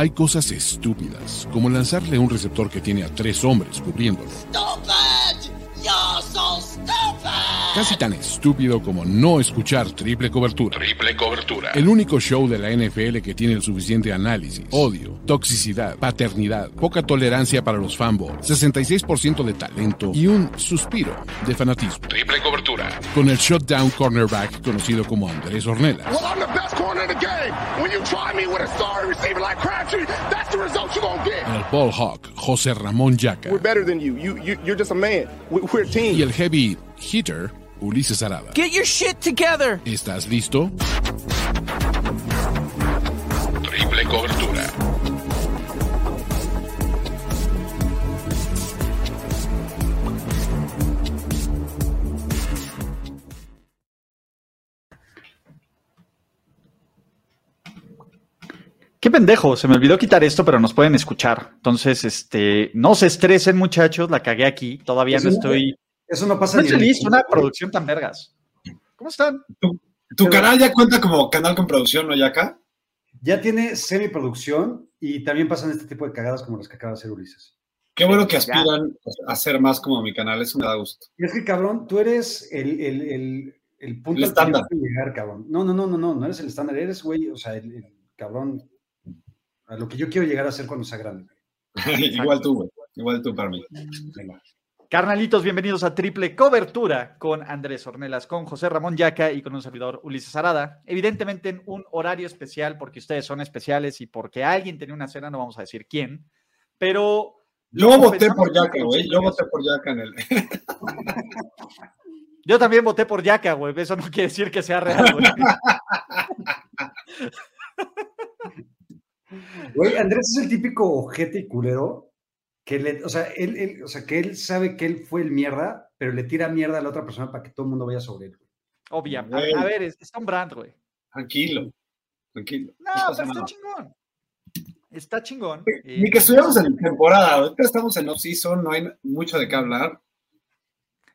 Hay cosas estúpidas, como lanzarle un receptor que tiene a tres hombres cubriéndolo. Casi tan estúpido como no escuchar triple cobertura. Triple cobertura. El único show de la NFL que tiene el suficiente análisis, odio, toxicidad, paternidad, poca tolerancia para los fanboys, 66% de talento y un suspiro de fanatismo. Triple cobertura. Con el shutdown cornerback conocido como Andrés Ornelas. Well, I'm the best corner in the game. When you try me with a sorry receiver like Crabtree, that's the result you're gonna get. El ball hawk José Ramón Yaca. We're better than you. You, you you're just a man. We, we're a team. Y el heavy hitter Ulises Arada. Get your shit together. ¿Estás listo? Qué pendejo, se me olvidó quitar esto, pero nos pueden escuchar. Entonces, este, no se estresen, muchachos, la cagué aquí. Todavía no estoy. Eso no pasa No ni listo, una producción tan vergas. ¿Cómo están? Tu, tu canal ya cuenta como canal con producción, ¿no, Yaka? Ya tiene semiproducción y también pasan este tipo de cagadas como las que acaba de hacer Ulises. Qué bueno que aspiran a ser más como mi canal, eso me da gusto. Y es que, cabrón, tú eres el, el, el, el punto El que estándar. quiero llegar, cabrón. No, no, no, no, no, no eres el estándar, eres, güey, o sea, el, el cabrón, a lo que yo quiero llegar a ser cuando sea grande. igual tú, güey. Igual tú para mí. Venga. Carnalitos, bienvenidos a Triple Cobertura con Andrés Ornelas, con José Ramón Yaca y con un servidor Ulises Arada. Evidentemente en un horario especial porque ustedes son especiales y porque alguien tenía una cena, no vamos a decir quién, pero... Yo voté por Yaka, güey. Yo voté por Yaka en el. Yo también voté por Yaca, güey. Eso no quiere decir que sea real, güey. Güey, Andrés es el típico ojete y culero que le, o sea, él, él- o sea, que él sabe que él fue el mierda, pero le tira mierda a la otra persona para que todo el mundo vaya sobre él. güey. Obviamente. Güey. A, ver, es, es un brand, güey. Tranquilo. Tranquilo. No, pero está chingón. Está chingón. Ni Eh, que estuviéramos en temporada. Ahorita estamos en off-season, no hay mucho de qué hablar.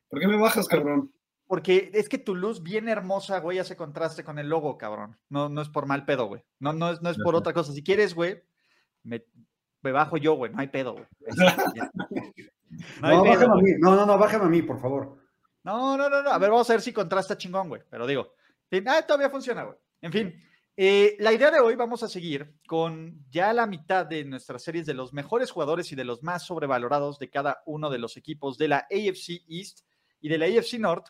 ¿Por qué me bajas, cabrón? Porque es que tu luz bien hermosa, güey, hace contraste con el logo, cabrón. No, no es por mal pedo, güey. No, no es, no es por otra cosa. Si quieres, güey, me, me bajo yo, güey. No hay pedo, güey. Ya. No, hay No, pedo, bájame a mí, no, no, no, bájame a mí, por favor. No, no, no, no. A ver, vamos a ver si contrasta chingón, güey. Pero digo, ah, todavía funciona, güey. En fin, eh, la idea de hoy vamos a seguir con ya la mitad de nuestras series de los mejores jugadores y de los más sobrevalorados de cada uno de los equipos de la AFC East y de la AFC North.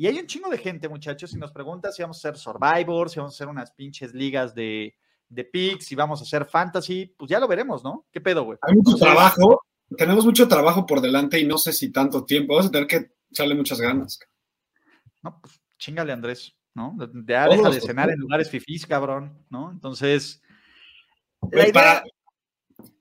Y hay un chingo de gente, muchachos, y nos pregunta si vamos a hacer Survivor, si vamos a hacer unas pinches ligas de, de picks, si vamos a hacer fantasy. Pues ya lo veremos, ¿no? ¿Qué pedo, güey? Hay mucho trabajo. Tenemos mucho trabajo por delante y no sé si tanto tiempo. Vamos a tener que echarle muchas ganas. No, pues chingale, Andrés, ¿no? Ya deja de cenar en lugares fifís, cabrón, ¿no? Entonces, Pues idea- para,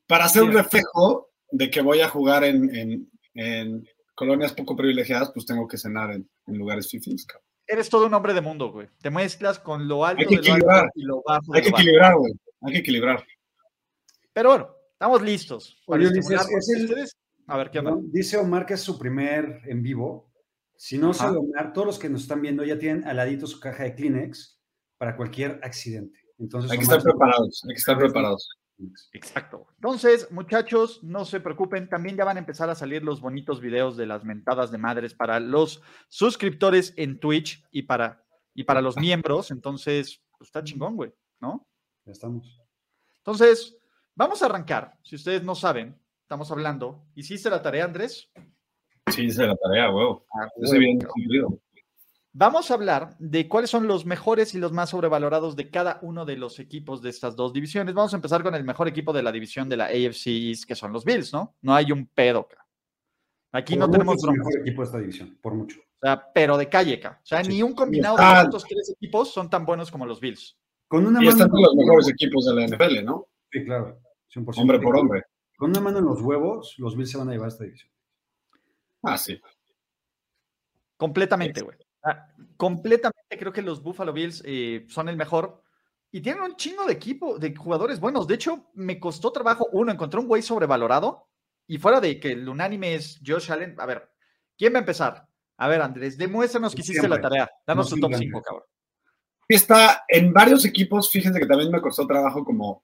para hacer un reflejo de que voy a jugar en, en- en colonias poco privilegiadas, pues tengo que cenar en, en lugares fifís. cabrón. eres todo un hombre de mundo, güey. Te mezclas con lo alto Hay que de lo alto equilibrar. y lo bajo Hay que equilibrar, güey. Hay que equilibrar. Pero bueno, estamos listos para Oye, Ulises, estimularnos. es el- Ustedes- A ver, ¿qué onda? Dice Omar que es su primer en vivo. Si no Ajá. sabe Omar, todos los que nos están viendo ya tienen al ladito su caja de Kleenex para cualquier accidente. Entonces, Hay que Omar, estar preparados. Hay que estar preparados. Exacto. Entonces, muchachos, no se preocupen, también ya van a empezar a salir los bonitos videos de las mentadas de madres para los suscriptores en Twitch y para, y para los miembros. Entonces, pues está chingón, güey, ¿no? Ya estamos. Entonces, vamos a arrancar. Si ustedes no saben, estamos hablando. ¿Hiciste la tarea, Andrés? Sí, hice la tarea, huevo. Yo soy bien cumplido. Vamos a hablar de cuáles son los mejores y los más sobrevalorados de cada uno de los equipos de estas dos divisiones. Vamos a empezar con el mejor equipo de la división de la AFC East, que son los Bills, ¿no? No hay un pedo, ca. Aquí Por no tenemos es el mejor equipo de esta división, por mucho. O sea, pero de calle, ca. O sea, Sí. ni un combinado de estos tres equipos son tan buenos como los Bills. Con una Y mano. están los mejores equipos de la NFL, ¿no? Sí, claro. 100%. Hombre por hombre. Con una mano en los huevos, los Bills se van a llevar esta división. Ah, sí. Completamente, güey. Ah, completamente creo que los Buffalo Bills eh, son el mejor. Y tienen un chingo de equipo, de jugadores buenos. De hecho, me costó trabajo. Uno, encontré un güey sobrevalorado. Y fuera de que el unánime es Josh Allen. A ver, ¿quién va a empezar? A ver, Andrés, demuéstranos que hiciste la tarea. Danos No, tu top siempre. 5, cabrón. Está en varios equipos, fíjense que también me costó trabajo como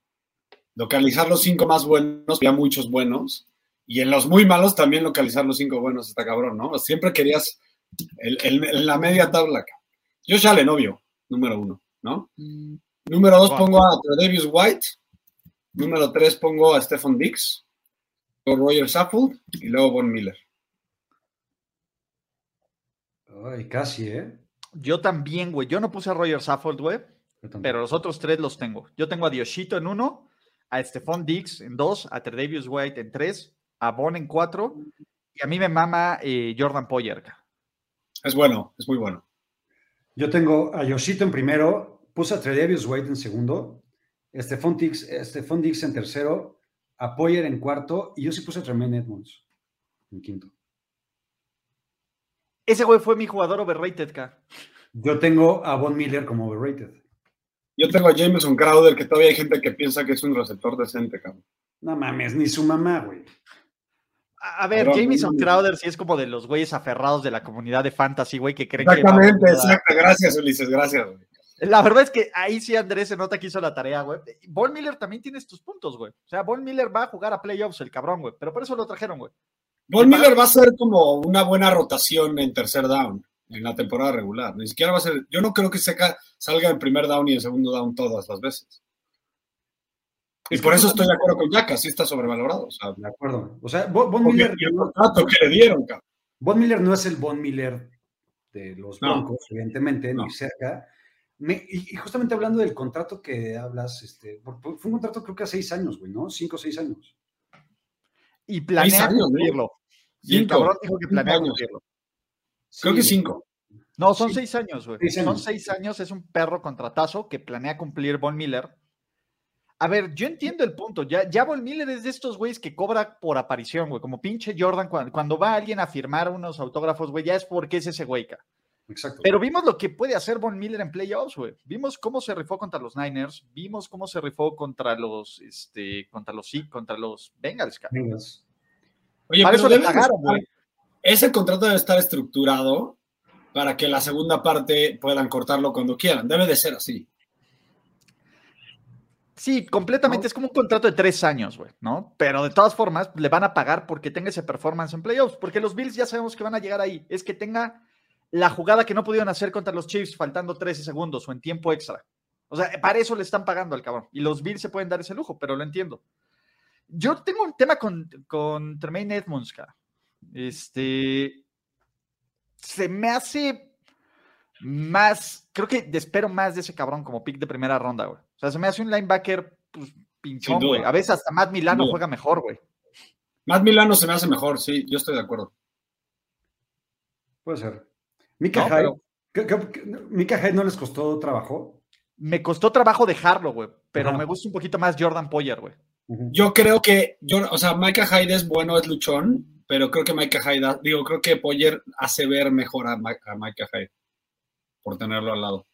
localizar los cinco más buenos, había muchos buenos, y en los muy malos también localizar los cinco buenos está cabrón, ¿no? Siempre querías el, la media tabla. cabrón. Josh Allen, obvio, número uno, ¿no? Número dos Wow. pongo a Tredavious White. Número tres pongo a Stephen Dix. Luego Roger Saffold y luego Von Miller. Ay, casi, ¿eh? Yo también, güey. Yo no puse a Roger Saffold, güey, Yo pero los otros tres los tengo. Yo tengo a Dioshito en uno, a Stephon Diggs en dos, a Tredavious White en tres, a Bon en cuatro, y a mí me mama eh, Jordan Poyer. Es bueno, es muy bueno. Yo tengo a Yoshito en primero, puse a Tredavious White en segundo, Stephon Dix, Stephon Dix en tercero, a Poyer en cuarto, y yo sí puse a Tremaine Edmonds en quinto. Ese güey fue mi jugador overrated, ca. Yo tengo a Von Miller como overrated. Yo tengo a Jameson Crowder, que todavía hay gente que piensa que es un receptor decente, cabrón. No mames, ni su mamá, güey. A ver, Pero- Jamison Crowder sí es como de los güeyes aferrados de la comunidad de fantasy, güey, que creen Exactamente, que... exacto. Gracias, Ulises, gracias. güey. La verdad es que ahí sí Andrés se nota que hizo la tarea, güey. Von Miller también tiene tus puntos, güey. O sea, Von Miller va a jugar a playoffs, el cabrón, güey. Pero por eso lo trajeron, güey. Von Miller va a ser como una buena rotación en tercer down en la temporada regular. Ni siquiera va a ser. Yo no creo que seca- salga en primer down y en segundo down todas las veces. Y Es por eso estoy de acuerdo con Yaka, sí está sobrevalorado. O sea, De acuerdo. O sea, Von Miller, el contrato que le dieron, cabrón. Von Miller no es el Von Miller de los No. Broncos, evidentemente, No. ni cerca. Me- y, y justamente hablando del contrato que hablas, este, fue un contrato creo que a seis años, güey, ¿no? Cinco o seis años. Y planea Seis años, cumplirlo. Y el cabrón dijo que planea cumplirlo. Creo que cinco. No, son Sí. seis años, güey. Seis Son seis años, es un perro contratazo que planea cumplir Von Miller. A ver, yo entiendo el punto. Ya, ya Von Miller es de estos güeyes que cobra por aparición, güey. Como pinche Jordan, cuando, cuando va alguien a firmar unos autógrafos, güey, ya es porque es ese güey. ca. Exacto. Pero vimos lo que puede hacer Von Miller en playoffs, güey. Vimos cómo se rifó contra los Niners, vimos cómo se rifó contra los, este, contra los, sí, contra los Bengals, ca. Vengas. Oye, Para pero eso le pagaron, güey. ese contrato debe estar estructurado para que la segunda parte puedan cortarlo cuando quieran. Debe de ser así. Sí, completamente. Es como un contrato de tres años, güey, ¿no? Pero de todas formas, le van a pagar porque tenga ese performance en playoffs, porque los Bills ya sabemos que van a llegar ahí. Es que tenga la jugada que no pudieron hacer contra los Chiefs faltando 13 segundos o en tiempo extra. O sea, para eso le están pagando al cabrón. Y los Bills se pueden dar ese lujo, pero lo entiendo. Yo tengo un tema con, con Tremaine Edmonds, cara. Este. Se me hace más. Creo que espero más de ese cabrón como pick de primera ronda, güey. O sea, se me hace un linebacker pues, pinchón, güey. A veces hasta Matt Milano juega mejor, güey. Matt Milano se me hace mejor, sí, yo estoy de acuerdo. Puede ser. Mika No, Hyde. pero- ¿qué- qué- qué- ¿Mika Hyde no les costó trabajo? Me costó trabajo dejarlo, güey. Pero Ajá. me gusta un poquito más Jordan Poyer, güey. Yo creo que, yo, o sea, Micah Hyde es bueno, es luchón, pero creo que Micah Hyde, digo, creo que Poyer hace ver mejor a, Mi- a Micah Hyde por tenerlo al lado.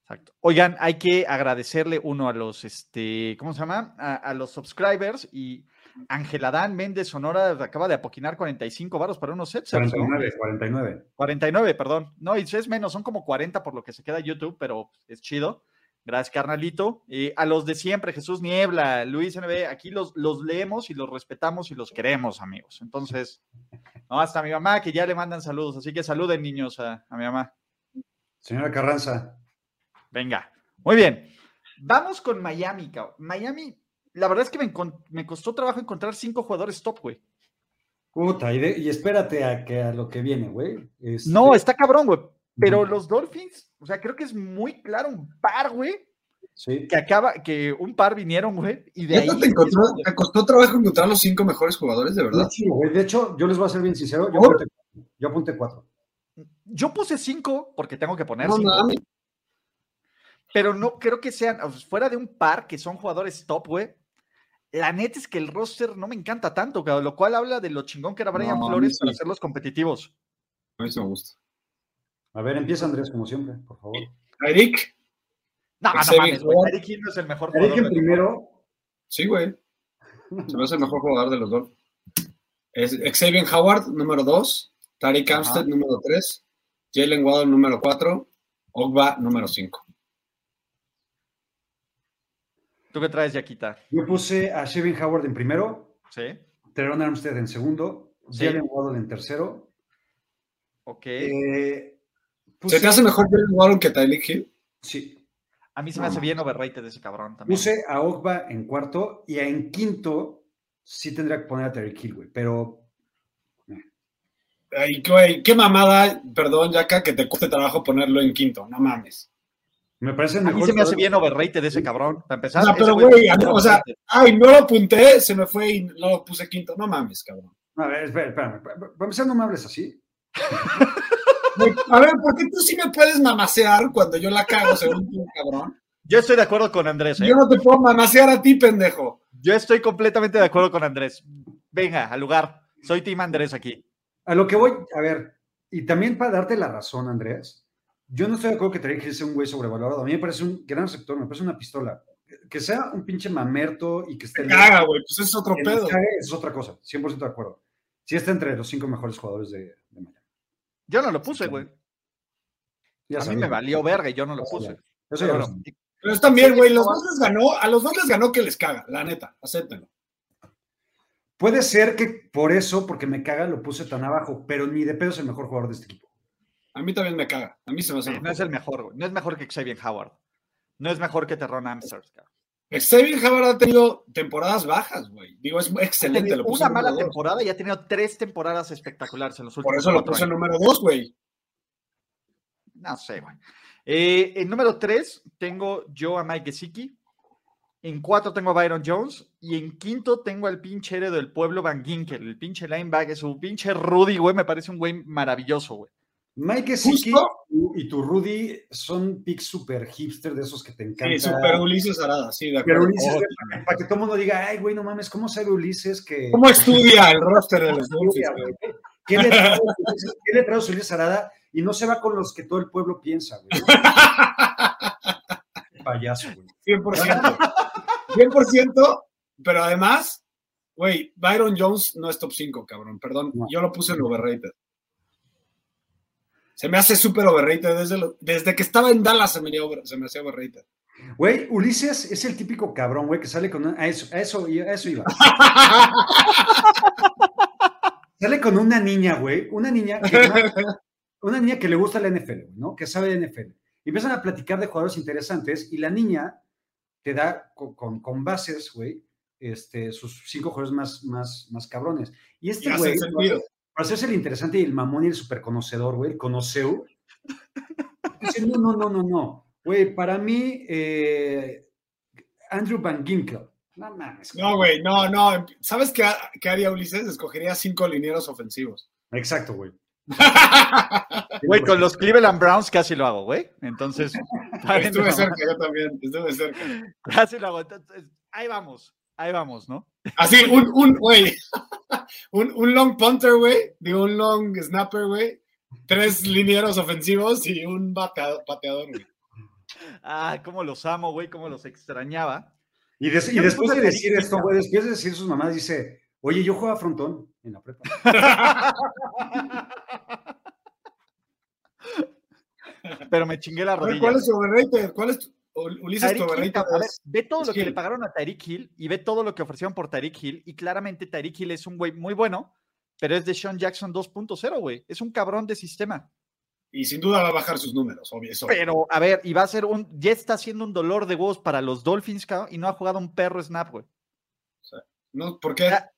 Exacto. Oigan, hay que agradecerle uno a los, este, ¿cómo se llama? A, a los subscribers y Ángel Adán Méndez Sonora acaba de apoquinar 45 varos para unos sets. 49, 49. 49, perdón. No, y es menos, son como 40 por lo que se queda YouTube, pero es chido. Gracias, carnalito. Eh, a los de siempre, Jesús Niebla, Luis NB, aquí los, los leemos y los respetamos y los queremos, amigos. Entonces, no, hasta mi mamá, que ya le mandan saludos, así que saluden, niños, a, a mi mamá. Señora Carranza. Venga, muy bien. Vamos con Miami, cabrón. Miami, la verdad es que me, me costó trabajo encontrar cinco jugadores top, güey. Puta, y, de- y espérate a, que, a lo que viene, güey. Este, No, está cabrón, güey. Pero los Dolphins, o sea, creo que es muy claro un par, güey, Sí. que acaba, que un par vinieron, güey, y de ahí. ¿Neta ¿Te, encontró- te costó trabajo encontrar los cinco mejores jugadores, de verdad? hecho, güey, de hecho, yo les voy a ser bien sincero. Yo apunté, yo apunté cuatro. Yo puse cinco porque tengo que poner No cinco, pero no creo que sean, fuera de un par que son jugadores top, güey. La neta es que el roster no me encanta tanto, cabrón, lo cual habla de lo chingón que era Brian No, Flores para sí. hacerlos competitivos. A mí sí me gusta. A ver, empieza Andrés, como siempre, por favor. Eric, No, no Xavier mames, güey. Eric Hill no es el mejor Eric jugador. en del- primero. sí, güey. Se me hace el mejor jugador de los dos. Es Xavier Howard, número dos. Tariq. Amstead, número tres. Jalen Waddle, número cuatro. Ogba, número cinco. ¿Tú qué traes, Yaquita? Yo puse a Shevin Howard en primero, Sí. Teron Armstead en segundo, Sí. Jalen Waddle en tercero. Ok. Eh, ¿Se te hace mejor Jalen Warren que Tyreek Hill? Sí. A mí se me hace bien overrated ese cabrón también. Puse a Ogba en cuarto y en quinto sí tendría que poner a Terry Hill, güey. Pero Ay, güey, qué mamada, perdón, Yaka, que te cueste trabajo ponerlo en quinto, no mames. me parece el A mí mejor se me hace bien overrated ese cabrón. Para empezar. No, pero, güey o sea, ay, no lo apunté, se me fue y no lo puse quinto, no mames, cabrón. A ver, espera, espérame. Para empezar, no me hables así. A ver, ¿por qué tú sí me puedes mamasear cuando yo la cago, según tú, cabrón? Yo estoy de acuerdo con Andrés. ¿eh? Yo no te puedo mamasear a ti, pendejo. Yo estoy completamente de acuerdo con Andrés. Venga, al lugar. Soy Team Andrés aquí. A lo que voy, a ver, y también para darte la razón, Andrés, yo no estoy de acuerdo que Terry Hill sea un güey sobrevalorado. A mí me parece un gran receptor, me parece una pistola. Que sea un pinche mamerto y que esté... Caga, güey, pues es otro que pedo. es otra cosa, 100% de acuerdo. Sí está entre los cinco mejores jugadores de, de Miami. Yo no lo puse, güey. A mí me valió verga y yo no lo puse. Eso ya Pero. Pero está bien, Sí, güey, los dos les ganó, a los dos les ganó que les caga, la neta, acéptenlo. Puede ser que por eso, porque me caga, lo puse tan abajo, pero ni de pedo es el mejor jugador de este equipo. A mí también me caga, a mí se me hace no es el mejor, güey. No es mejor que Xavier Howard. No es mejor que Terron Amsterdam. Xavier Howard ha tenido temporadas bajas, güey. Digo, es excelente. Lo puse una mala dos. temporada y ha tenido tres temporadas espectaculares en los últimos Por eso lo puse años. número dos, güey. No sé, güey. Eh, en número 3 tengo yo a Mike Gesicki. En 4 tengo a Byron Jones. Y en quinto tengo al pinche héroe del pueblo Van Ginkel, el pinche linebacker, su pinche Rudy, güey. Me parece un güey maravilloso, güey. Mike Justo. y tu Rudy son picks super hipster de esos que te encantan. Sí, super Ulises Arada, sí, de Pero acuerdo. Ulises, Oh, para, que todo el mundo diga, ay, güey, no mames, ¿cómo sabe Ulises que... ¿Cómo estudia el roster de los Dolphins? güey? ¿Qué le trae Ulises- qué le trae Ulises Arada? Y no se va con los que todo el pueblo piensa, güey. Payaso, güey. 100%. 100%, pero además, güey, Byron Jones no es top 5, cabrón, perdón. No. Yo lo puse en overrated. Se me hace súper overrated. Desde, lo- desde que estaba en Dallas se me, se me hacía overrated. Güey, Ulises es el típico cabrón, güey, que sale con... una- A eso, a eso, a eso iba. Sale con una niña, güey, una niña que, una niña que le gusta la NFL, güey, ¿no? Que sabe de NFL. Y empiezan a platicar de jugadores interesantes y la niña te da con, con- con bases, güey, este, sus cinco jugadores más, más, más cabrones. Y este güey, para hacerse el interesante y el mamón y el super conocedor, güey, el conoceu, dice, no, no, no, no, no. Güey, para mí, eh, Andrew Van Ginkel. No mames. No, güey, no, no. ¿Sabes qué, qué haría Ulises? Escogería cinco linieros ofensivos. Exacto, güey. Güey, con los Cleveland Browns casi lo hago, güey. Entonces, Estuve cerca, yo también. Estuve cerca. casi lo hago. Entonces, ahí vamos, ahí vamos, ¿no? Así, un, un, güey. Un, un long punter, güey. Digo, un long snapper, güey. Tres linieros ofensivos y un pateador, güey. Ah, cómo los amo, güey, cómo los extrañaba. Y, des- y después de decir esto, güey, después de decir sus mamás, dice, oye, yo jugaba frontón en la prepa. Pero me chingué la A rodilla. ¿cuál es tu overrated? ¿Cuál es tu, Ulises Hill, overrated? a ver, ve todo lo que Hill. le pagaron a Tyreek Hill y ve todo lo que ofrecieron por Tyreek Hill. Y claramente Tyreek Hill es un güey muy bueno, pero es de Sean Jackson 2.0, güey. Es un cabrón de sistema. Y sin duda va a bajar sus números, obvio. eso. Pero, a ver, y va a ser un. Ya está haciendo un dolor de huevos para los Dolphins, cabrón, y no ha jugado un perro snap, güey. ¿No? ¿Por qué? Ya.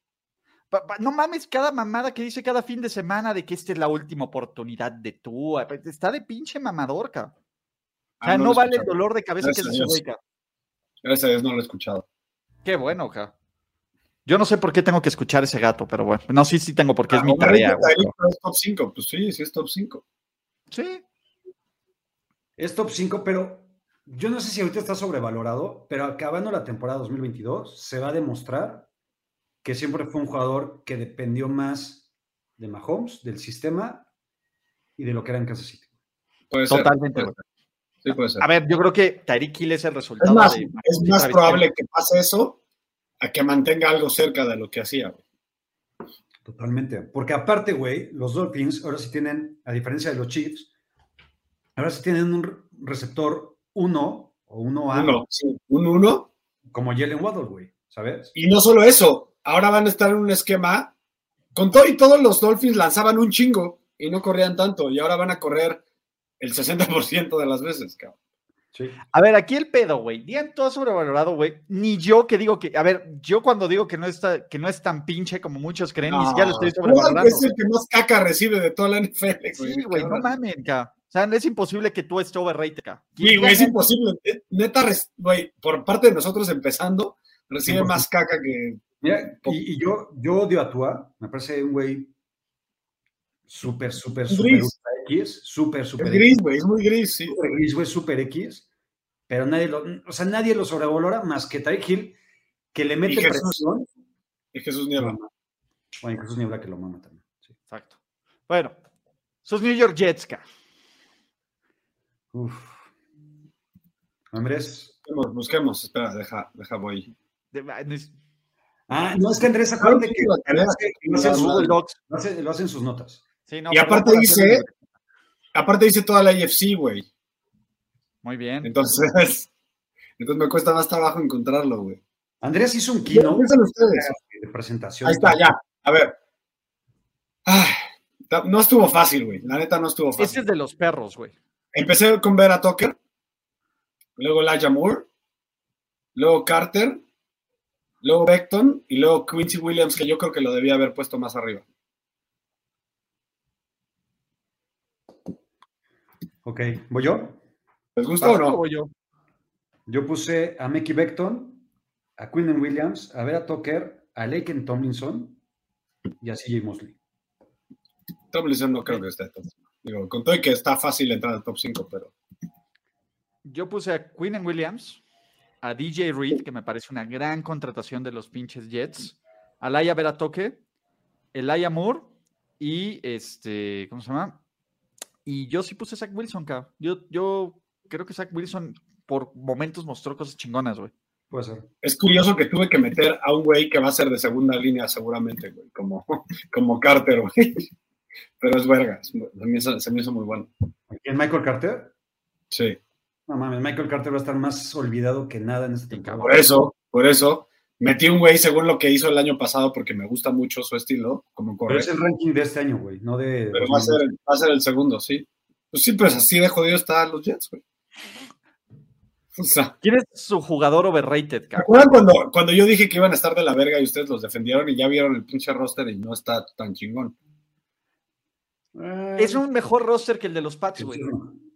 Pa- pa- No mames, cada mamada que dice cada fin de semana de que esta es la última oportunidad de tú. Está de pinche mamador, cabrón. O sea, Ah, no, lo he vale el dolor de cabeza que Gracias güey, Dios. cabrón. Gracias a Dios no lo he escuchado. Qué bueno, cabrón. Yo no sé por qué tengo que escuchar ese gato, pero bueno. No, sí, sí tengo porque es Ah, mi tarea. es top 5. Pues sí, sí es top 5. pero- Sí. Es top 5, pero yo no sé si ahorita está sobrevalorado, pero acabando la temporada 2022 se va a demostrar que siempre fue un jugador que dependió más de Mahomes, del sistema y de lo que era en Kansas City. Puede ser. Totalmente, puede ser. Sí, puede ser. A ver, yo creo que Tyreek Hill es el es resultado más, de. es más probable que pase eso a que mantenga algo cerca de lo que hacía. güey. Totalmente. Porque aparte, güey, los Dolphins ahora sí tienen, a diferencia de los Chiefs, ahora sí tienen un re- receptor 1 o 1A Uno, sí, un uno. como Jalen Waddle, güey, ¿sabes? Y no solo eso, ahora van a estar en un esquema con todo y todos los Dolphins lanzaban un chingo y no corrían tanto, y ahora van a correr el 60% de las veces, cabrón. Sí. A ver, aquí el pedo, güey. Digan todo sobrevalorado, güey. Ni yo que digo que, a ver, yo cuando digo que no está, que no es tan pinche como muchos creen, ni siquiera lo estoy sobrevalorando. es el que más caca recibe de toda la NFL, güey. Sí, güey, no mames, ca. O sea, es imposible que tú estés overrated, ca. Sí, güey, es imposible. Neta, güey, por parte de nosotros empezando, recibe más caca que. Mira, y, y yo, yo odio a Tua, me parece un güey súper, súper, súper X, súper, Es súper gris, güey, es muy gris, sí. súper gris, güey, súper X, pero nadie lo, o sea, nadie lo sobrevalora más que Tyreek Hill, que le mete Jesús. presión. Y Jesús Niebla. Bueno, y Jesús Niebla que lo mama también. sí. Exacto. Bueno, sus New York Jets, ca. Uf. Andrés. Busquemos, busquemos. Espera, deja, deja, voy. De- es- Ah, no, es que Andrés, acuérdate que, lo, hace en sus- notas. Sí, no, Y aparte dice- Aparte dice toda la IFC, güey. Muy bien. Entonces, entonces me cuesta más trabajo encontrarlo, güey. Andrés hizo un ¿Qué keynote piensan ustedes? de presentación. Ahí está, ya. A ver. Ay, no estuvo fácil, güey. La neta no estuvo Este fácil. es de los perros, güey. Empecé con ver a Tucker, luego Elijah Moore, luego Carter, luego Beckton y luego Quincy Williams, que yo creo que lo debía haber puesto más arriba. Ok, ¿voy yo? ¿Les gusta o no? Voy yo. Yo puse a Mickey Beckton, a Quinnen Williams, a Vera Tucker, a Laken Tomlinson y a CJ Mosley. Tomlinson no creo que esté. Digo, con todo y que está fácil entrar al top 5, pero Yo puse a Quinn Williams, a DJ Reed, que me parece una gran contratación de los pinches Jets, a Laia Beratoque, Elia Moore y este, ¿cómo se llama? Y yo sí puse a Zach Wilson, cabrón. Yo, yo creo que Zach Wilson por momentos mostró cosas chingonas, güey. Puede ser. es curioso que tuve que meter a un güey que va a ser de segunda línea seguramente, güey, como, como Carter, güey. Pero es verga, se me, hizo, se me hizo muy bueno. ¿Quién, Michael Carter? Sí. No mames, Michael Carter va a estar más olvidado que nada en este temporada. Por eso, por eso, metí un güey según lo que hizo el año pasado, porque me gusta mucho su estilo, como Pero es el ranking de este año, güey, no de. Pero va a, ser, va a ser el segundo, sí. Pues sí, pues así de jodido están los Jets, güey. O sea, ¿Quién es su jugador overrated, ¿se cabrón? acuerdan cuando, cuando yo dije que iban a estar de la verga y ustedes los defendieron y ya vieron el pinche roster y no está tan chingón? Eh, Es un mejor roster que el de los Pats, sí, güey.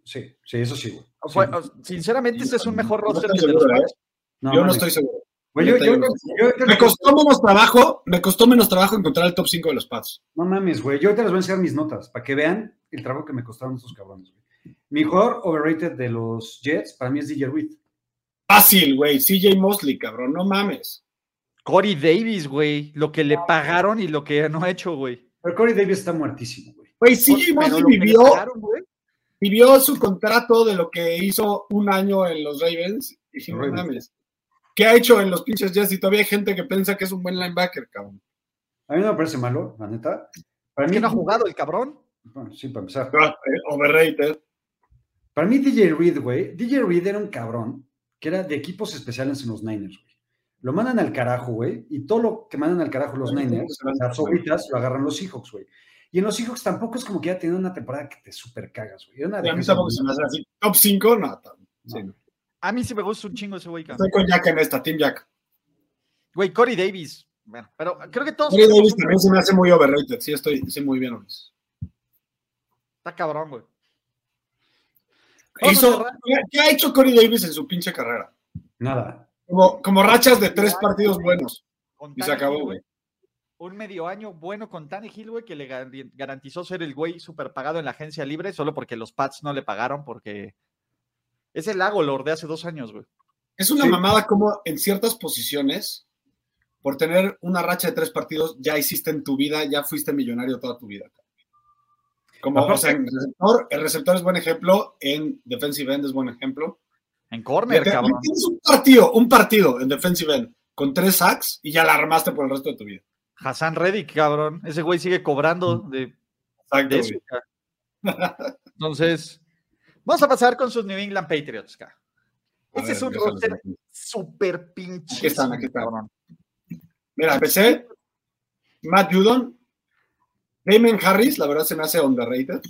Sí, sí, eso sí, güey. O Sí. sinceramente, este es un mejor No roster estoy que el de los seguro, ¿eh? No, yo no estoy seguro. Güey, yo- Neta, yo- yo no yo- yo- Me costó menos trabajo, me costó menos trabajo encontrar el top 5 de los Pats. No mames, güey. Yo ahorita les voy a enseñar mis notas para que vean el trabajo que me costaron estos cabrones, güey. Mi mejor overrated de los Jets para mí es DJ Reed. Fácil, güey. CJ Mosley, cabrón, no mames. Corey Davis, güey. Lo que le pagaron y lo que no ha hecho, güey. Pero Corey Davis está muertísimo, güey. Güey, CJ Mosley vivió, pagaron, güey, vivió su contrato de lo que hizo un año en los Ravens. Y dije, no mames. ¿Qué ha hecho en los pinches Jets? Y todavía hay gente que piensa que es un buen linebacker, cabrón. A mí no me parece malo, la neta. Para Es mí que no ha jugado el cabrón. Bueno, sí, para empezar. Ah, eh, Overrated. Para mí, DJ Reed, güey. DJ Reed era un cabrón que era de equipos especiales en los Niners, güey. Lo mandan al carajo, güey. Y todo lo que mandan al carajo los Niners, las sobritas, lo agarran los Seahawks, güey. Y en los Seahawks tampoco es como que ya tenido una temporada que te super cagas, güey. Una Y a mí tampoco se me hace así. Top 5, no. sí, no. A mí sí me gusta un chingo ese güey. Estoy con Jack en esta, Team Jack. Güey, Corey Davis. Bueno, pero creo que todos. Corey Davis un- también se me hace muy overrated. Sí, estoy sí, muy bien, Luis. Está cabrón, güey. Hizo. ¿qué, ha hecho Corey Davis en su pinche carrera? Nada. Como, como rachas de tres partidos buenos. Y se acabó, güey. Un medio año bueno con Tannehill, güey, que le gar- garantizó ser el güey super pagado en la agencia libre, solo porque los Pats no le pagaron, porque es el Agolor de hace dos años, güey. Es una Sí. mamada como en ciertas posiciones, por tener una racha de tres partidos, ya hiciste en tu vida, ya fuiste millonario toda tu vida. Como, Aparte- o sea, en receptor, el receptor es buen ejemplo, en defensive end es buen ejemplo. En corner, Te- cabrón. Tienes un partido, un partido en defensive end con tres sacks y ya la armaste por el resto de tu vida. Hassan Reddick, cabrón. Ese güey sigue cobrando de, Exacto, de eso. Entonces, vamos a pasar con sus New England Patriots, ca. A Este es un roster súper pinche. Aquí están, aquí están. Mira, empecé. Matt Judon. Damon Harris, la verdad se me hace underrated.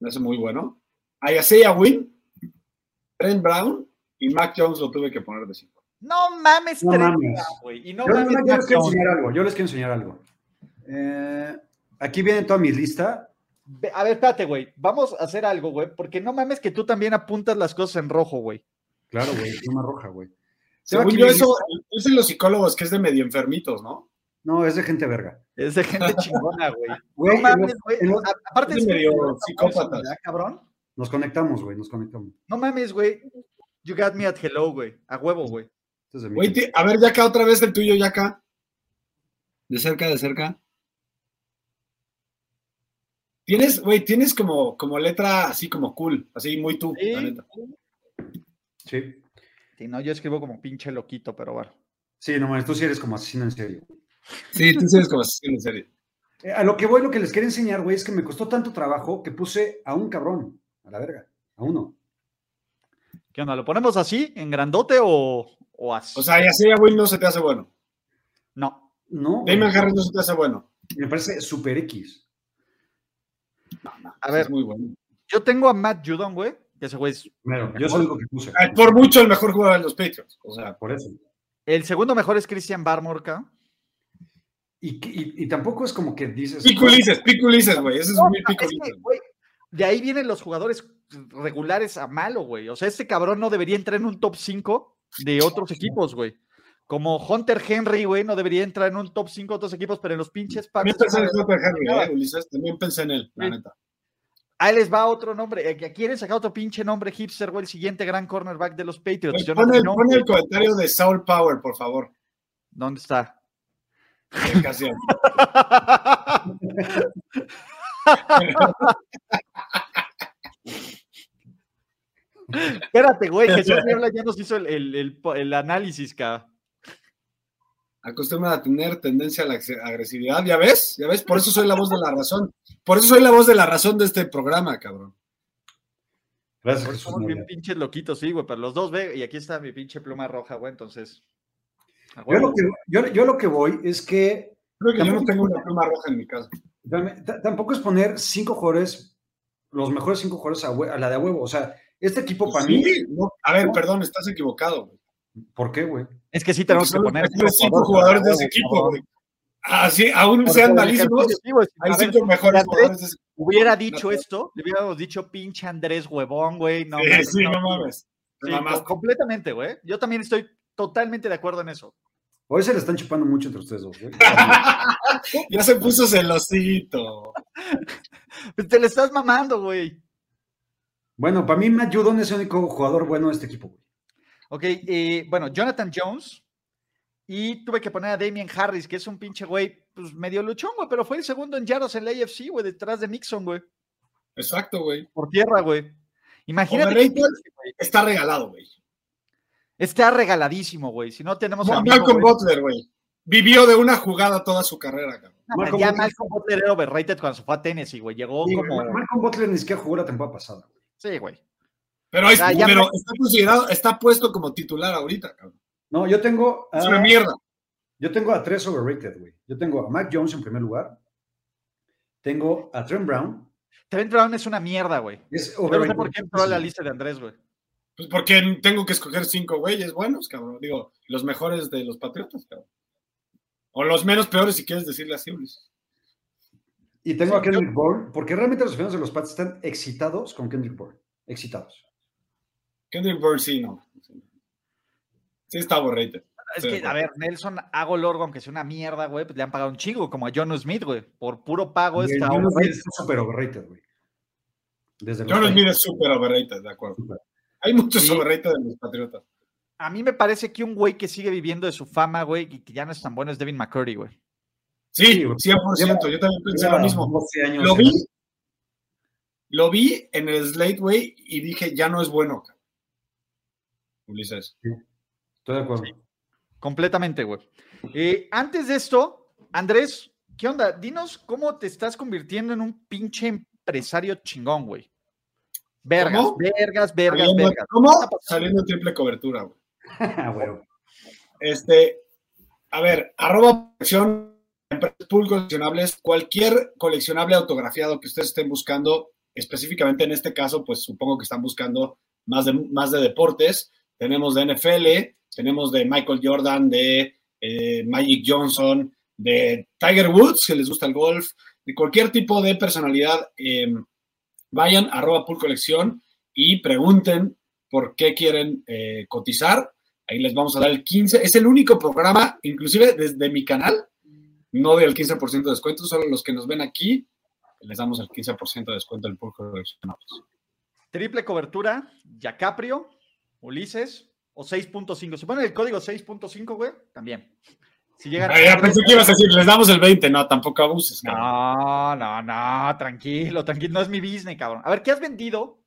Me hace muy bueno. Ayasea Win. Trent Brown. Y Mac Jones lo tuve que poner de 5. No mames, No mames. Y no yo, mames, yo les quiero enseñar algo. Yo les quiero enseñar algo. Eh, aquí viene toda mi lista. A ver, espérate, güey. Vamos a hacer algo, güey. Porque no mames que tú también apuntas las cosas en rojo, güey. Claro, güey, pluma roja, güey. Según aquí yo, eso lista. dicen los psicólogos que es de medio enfermitos, ¿no? No, es de gente verga. Es de gente chingona, güey. Güey, No mames, güey. Aparte es es que- medio psicópatas. ¿verdad, cabrón? Nos conectamos, güey, nos conectamos. No mames, güey. You got me at hello, güey. A huevo, güey. Es de mí. Güey, ti- a ver, ya acá otra vez el tuyo, ya acá. De cerca, de cerca. Tienes, güey, tienes como, como letra así como cool, así muy tú, Sí. la neta. Sí. Sí, no, yo escribo como pinche loquito, pero bueno. Sí, no tú sí eres como asesino en serio. Sí, tú sabes como así, en serio. Eh, a lo que voy, lo que les quería enseñar, güey, es que me costó tanto trabajo que puse a un cabrón, a la verga, a uno. ¿Qué onda? ¿Lo ponemos así, en grandote o, o así? O sea, ya sea, güey, no se te hace bueno. no. No, Damon Harris no se te hace bueno. me parece super X. A ver, Es muy bueno. yo tengo a Matt Judon, güey. Que ese güey es Primero, yo soy lo que puse. Por mucho el mejor jugador de los Patriots. O sea, Por eso. El segundo mejor es Christian Barmore, cabrón. Y, y- y tampoco es como que dices. piculices, piculices, güey. Ese es No, muy es que, piculices. güey, de ahí vienen los jugadores regulares a malo, güey. O sea, este cabrón no debería entrar en un top 5 de otros equipos, güey. Como Hunter Henry, güey, no debería entrar en un top 5 de otros equipos, pero en los pinches También pensé en Hunter Henry, eh, Ulises. También pensé en él, la neta. Ahí les va otro nombre. Eh, ¿Quieren sacar otro pinche nombre hipster, güey? El siguiente gran cornerback de los Patriots. Pon el, pon el comentario de Saul Power, por favor. ¿Dónde está? Eh, Casi. Espérate, güey. Jesús Niebla ya nos hizo el, el- el- el análisis, cabrón. Acostumbran a tener tendencia a la agre- agresividad. ¿Ya ves? ¿Ya ves? Por eso soy la voz de la razón. Por eso soy la voz de la razón de este programa, cabrón. Gracias, Por Jesús somos bien pinches loquitos, sí, güey. Pero los dos, ve, y aquí está mi pinche pluma roja, güey. Entonces. Yo lo, que, yo, yo lo que voy es que Creo que yo no tengo una pluma roja en mi casa. Tampoco es poner cinco jugadores, los mejores cinco jugadores a, a la de a huevo. O sea, este equipo para mí. No, a ver, perdón, estás equivocado. güey. ¿Por qué, güey? Es que sí tenemos que poner. los cinco jugadores de ese equipo, güey. Así, aún sean malísimos, hay cinco mejores jugadores de ese Hubiera dicho No. esto, le hubiéramos dicho pinche Andrés huevón, güey. No, Sí, no, no mames. Completamente, güey. Yo también estoy totalmente de acuerdo en eso. Hoy se le están chupando mucho entre ustedes dos, güey. Ya se puso celosito. Pues Te le estás mamando, güey. Bueno, para mí Matt Judon es el único jugador bueno de este equipo, güey. Ok, eh, bueno, Jonathan Jones. Y tuve que poner a Damien Harris, que es un pinche güey, pues medio luchón, güey, pero fue el segundo en yardas en la AFC, güey, detrás de Nixon, güey. Exacto, güey. Por tierra, güey. Imagínate. que-. Está regalado, güey. Está regaladísimo, güey. Si no tenemos. mismo, Malcolm güey. Butler, güey. Vivió de una jugada toda su carrera, cabrón. Malcolm ya Butler- Malcolm Butler era overrated cuando se fue a Tennessee, güey. Llegó Sí, como. Malcolm Butler ni siquiera jugó la temporada pasada, güey. Sí, güey. Pero, es- me- está considerado, está puesto como titular ahorita, cabrón. No, yo tengo. Es a- una mierda. Yo tengo a tres overrated, güey. Yo tengo a Mac Jones en primer lugar. Tengo a Trent Brown. Trent Brown es una mierda, güey. Es Yo no sé por qué entró a la lista de Andrés, güey. Pues porque tengo que escoger cinco güeyes buenos, cabrón. Digo, los mejores de los Patriotas, cabrón. O los menos peores, si quieres decirle así, Luis. Y tengo a Kendrick Bourne, porque realmente los aficionados de los Pats están excitados con Kendrick Bourne. Excitados. Kendrick Bourne, sí, no. Sí está overrated. Es Sí, que, a ver, Nelson Hago Lorgo, aunque sea una mierda, güey, pues le han pagado un chingo, como a John Smith, güey. Por puro pago está Jonas Smith está súper overrated, güey. John. Smith es súper overrated, de acuerdo. Hay muchos Sí. overrated en los Patriotas. A mí me parece que un güey que sigue viviendo de su fama, güey, y que ya no es tan bueno es Devin McCurdy, güey. Sí, Sí, güey. 100%. Yo también pensé lo mismo. 12 años Lo en- vi, lo vi en el Slate, güey, y dije, ya no es bueno. Ulises. Estoy de acuerdo. Completamente, güey. Eh, antes de esto, Andrés, ¿qué onda? Dinos cómo te estás convirtiendo en un pinche empresario chingón, güey. Vergas, ¿Cómo? vergas, vergas, Saliendo- vergas. ¿Cómo? Saliendo en triple cobertura, güey. Ah, bueno. Este, a ver, arroba colección, pool coleccionables, cualquier coleccionable autografiado que ustedes estén buscando, específicamente en este caso, pues supongo que están buscando más de, más de deportes. Tenemos de NFL, tenemos de Michael Jordan, de eh, Magic Johnson, de Tiger Woods, si les gusta el golf, de cualquier tipo de personalidad. eh, vayan a arroba pool colección y pregunten por qué quieren eh, cotizar. Ahí les vamos a dar el 15. Es el único programa, inclusive desde mi canal, no doy el 15% de descuento, solo los que nos ven aquí, les damos el 15% de descuento del pool coleccionables. Triple cobertura, Yacaprio, Ulises o 6.5. Si ponen el código 6.5, güey, también. Si llegan Ah, ya pensé que ibas a decir, les damos el 20, no, tampoco abuses. cabrón. No, no, no, tranquilo, tranquilo, no es mi business, cabrón. A ver, ¿qué has vendido?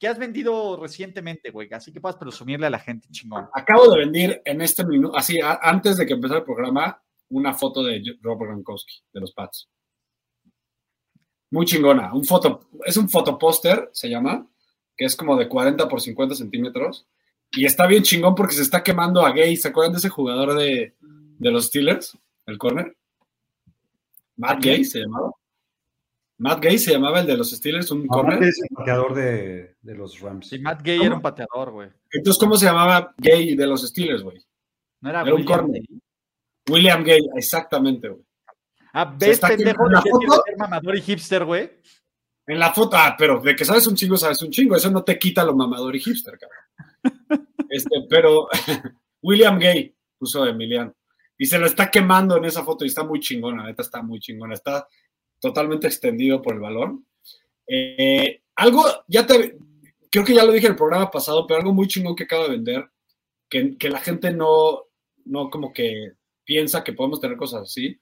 ¿Qué has vendido recientemente, güey? Así que puedas presumirle a la gente, chingón. Acabo de vender en este minuto, así, a- antes de que empezara el programa, una foto de Robert Gronkowski, de los Pats. Muy chingona. Un foto, es un fotopóster, se llama, que es como de 40 por 50 centímetros. Y está bien chingón porque se está quemando a Gay. ¿Se acuerdan de ese jugador de, de los Steelers? El corner. Matt Gay se llamaba. Matt Gay se llamaba el de los Steelers, un corner. Aparte es el pateador de, de los Rams. Sí, Matt Gay ¿Cómo? era un pateador, güey. Entonces, ¿cómo se llamaba Gay de los Steelers, güey? No era, Era un corner. Gay. William Gay, exactamente, güey. Ah, ¿ves, pendejo? ¿De ser mamador y hipster, güey? En la foto, ah, pero de que sabes un chingo, sabes un chingo. Eso no te quita lo mamador y hipster, cabrón. Este, pero William Gay puso Emiliano. Y se lo está quemando en esa foto y está muy chingona, neta está muy chingona. Está totalmente extendido por el balón. Eh, algo, ya te, creo que ya lo dije en el programa pasado, pero algo muy chingón que acabo de vender, que, que la gente no, no como que piensa que podemos tener cosas así.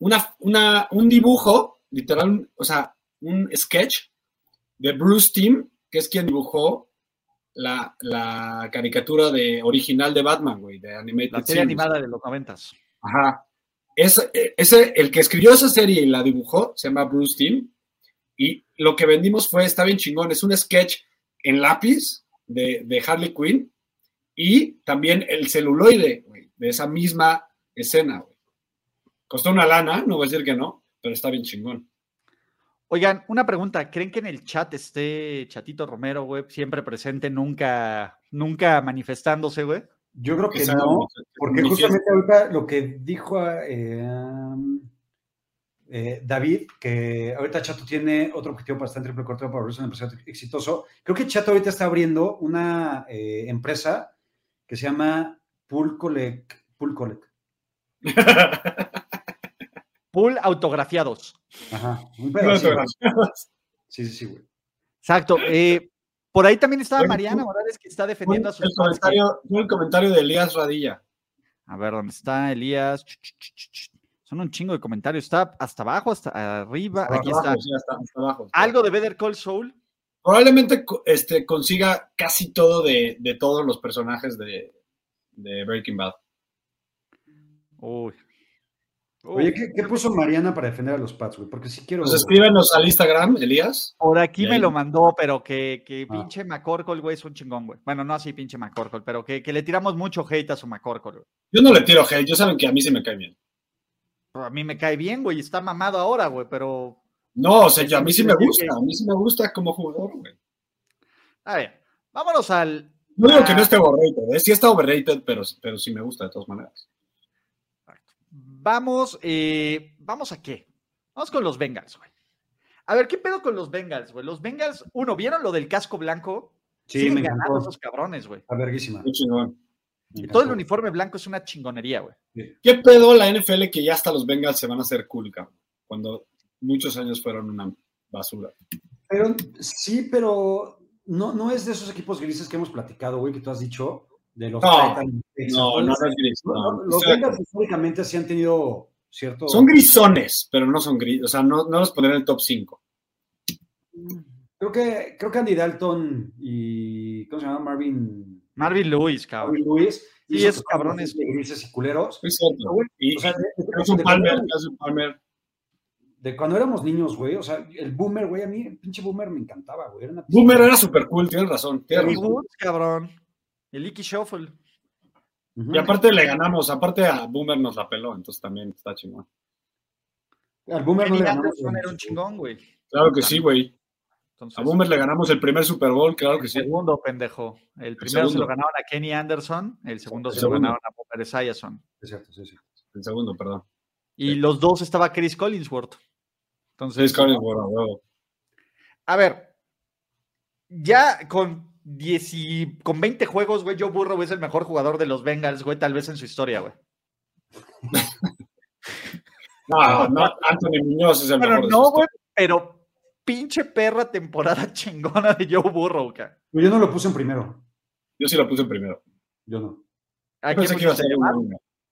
Una, una, un dibujo, literal, o sea, un sketch de Bruce Timm, que es quien dibujó la, la caricatura de, original de Batman, güey, de Animated La serie animada de los noventas. Ajá. Es, ese, el que escribió esa serie y la dibujó se llama Bruce Timm. Y lo que vendimos fue, está bien chingón, es un sketch en lápiz de, de Harley Quinn y también el celuloide güey, de esa misma escena. güey. Costó una lana, no voy a decir que no, pero está bien chingón. Oigan, una pregunta. ¿Creen que en el chat esté Chatito Romero, güey? Siempre presente, nunca, nunca manifestándose, güey. Yo creo que no, porque justamente ahorita lo que dijo eh, eh, David, que ahorita Chato tiene otro objetivo para estar en triple corto para volverse un empresario exitoso. Creo que Chato ahorita está abriendo una eh, empresa que se llama Pool Collect. Pool autografiados. Ajá. Un. Sí, sí, sí, güey. Exacto. eh, por ahí también estaba Mariana Morales, que está defendiendo a sus el que- comentario, el comentario de Elías Radilla. A ver, ¿dónde está Elías? Son un chingo de comentarios. Está hasta abajo, hasta arriba. Aquí Abajo, está. sí, hasta- hasta abajo. Algo de Better Call Saul. Probablemente este, consiga casi todo de, de todos los personajes de, de Breaking Bad. Uy. Oye. ¿qué, qué puso Mariana para defender a los Pats, güey? Porque sí quiero. Pues escríbanos al Instagram, Elías. Por aquí me ahí- lo mandó, pero que, que Ah. pinche McCorkle, güey, es un chingón, güey. Bueno, no así pinche McCorkle, pero que, que le tiramos mucho hate a su McCorkle, güey. Yo no le tiro hate, yo saben que a mí sí me cae bien. Pero a mí me cae bien, güey, está mamado ahora, güey, pero... No, o sea, yo- a mí sí me gusta, a mí sí me gusta como jugador, güey. A ver, vámonos al... No digo que no Ah. esté overrated, ¿eh? sí está overrated, pero, pero sí me gusta de todas maneras. Vamos, eh, ¿vamos a qué? Vamos con los Bengals, güey. A ver, ¿qué pedo con los Bengals, güey? Los Bengals, uno, ¿vieron lo del casco blanco? Sí, Siguen me ganando encantó. esos cabrones, güey. Está verguísima. Muy chingón. Me Y todo el uniforme blanco es una chingonería, güey. ¿Qué pedo la NFL que ya hasta los Bengals se van a hacer cool, cabrón? Cuando muchos años fueron una basura. Pero sí, pero no, no es de esos equipos grises que hemos platicado, güey, que tú has dicho, de los No, Titans, No, no, es gris. no, no, no, los Bengals históricamente sí han tenido cierto. Son grisones, pero no son gris. O sea, no, no los pondré en el top 5. Creo que, creo que Andy Dalton y. ¿Cómo se llama? Marvin. Marvin Lewis, cabrón. Marvin Lewis. Sí, hizo esos cabrones. Grises y culeros. Es güey, Y O sea, Palmer, Carson Palmer. De cuando éramos niños, güey. O sea, el boomer, güey, a mí el pinche boomer me encantaba, güey. Era una Boomer era súper cool, tienes razón. Tienes Jerry razón. Woods, cabrón. El Icky Shuffle. Y aparte le ganamos, aparte a Boomer nos la peló, entonces también está chingón. Al Boomer no Kenny le ganamos. Anderson era un chingón, güey. Claro que sí, güey. Entonces, A Boomer le ganamos el primer Super Bowl, claro que el sí. segundo, pendejo. El primero se lo ganaron a Kenny Anderson, el segundo El se lo ganaron a Boomer Esiason. Es cierto, sí, sí. El segundo, perdón. Y los dos estaba Chris Collinsworth. Entonces, Es Colin Ward, a ver, ya con 10 y- con 20 juegos, güey, Joe Burrow es el mejor jugador de los Bengals, güey, tal vez en su historia, güey. No, no, Anthony Muñoz es el Bueno, mejor. no, güey, pero pinche perra temporada chingona de Joe Burrow. Pero yo no lo puse en primero. Yo sí lo puse en primero. Yo no. ¿A Yo quién pensé que iba a ser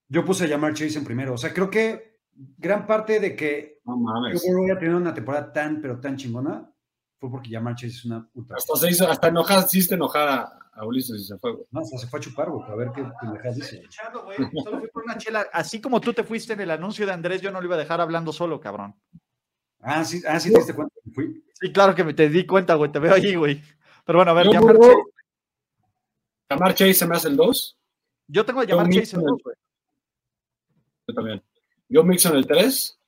Yo puse a llamar Chase en primero. O sea, creo que gran parte de que No Joe mames. Burrow haya tenido una temporada tan, pero tan chingona fue porque Jamar Chase es una ultra. Hasta se hizo, hasta enojar, hiciste enojar a, a Ulises y se fue, güey. No, hasta se fue a chupar, güey, para ver qué pendejada dice. Güey, Solo fui por una chela. Así como tú te fuiste en el anuncio de Andrés, yo no lo iba a dejar hablando solo, cabrón. Ah, sí, ah, sí te diste cuenta que fui. Sí, claro que me te di cuenta, güey. Te veo ahí, güey. Pero bueno, a ver, Burrow, Chase. Llamar Chase se me hace el 2. Yo tengo a llamar Yo Chase en Mixon, dos, güey. Yo también. Yo Mixon el 3.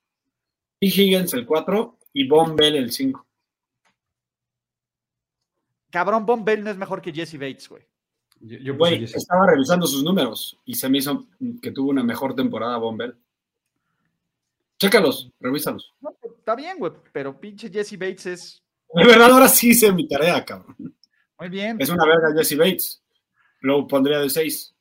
Y Higgins el 4. Y Von Bell el 5. Cabrón, Von Bell no es mejor que Jesse Bates, güey. Yo, Güey, Jesse. estaba revisando sus números y se me hizo que tuvo una mejor temporada Von Bell. Chécalos, revísalos. No, está bien, güey, pero pinche Jesse Bates es De verdad, ahora sí hice mi tarea, cabrón. muy bien. Es una verga Jesse Bates. Lo pondría de 6.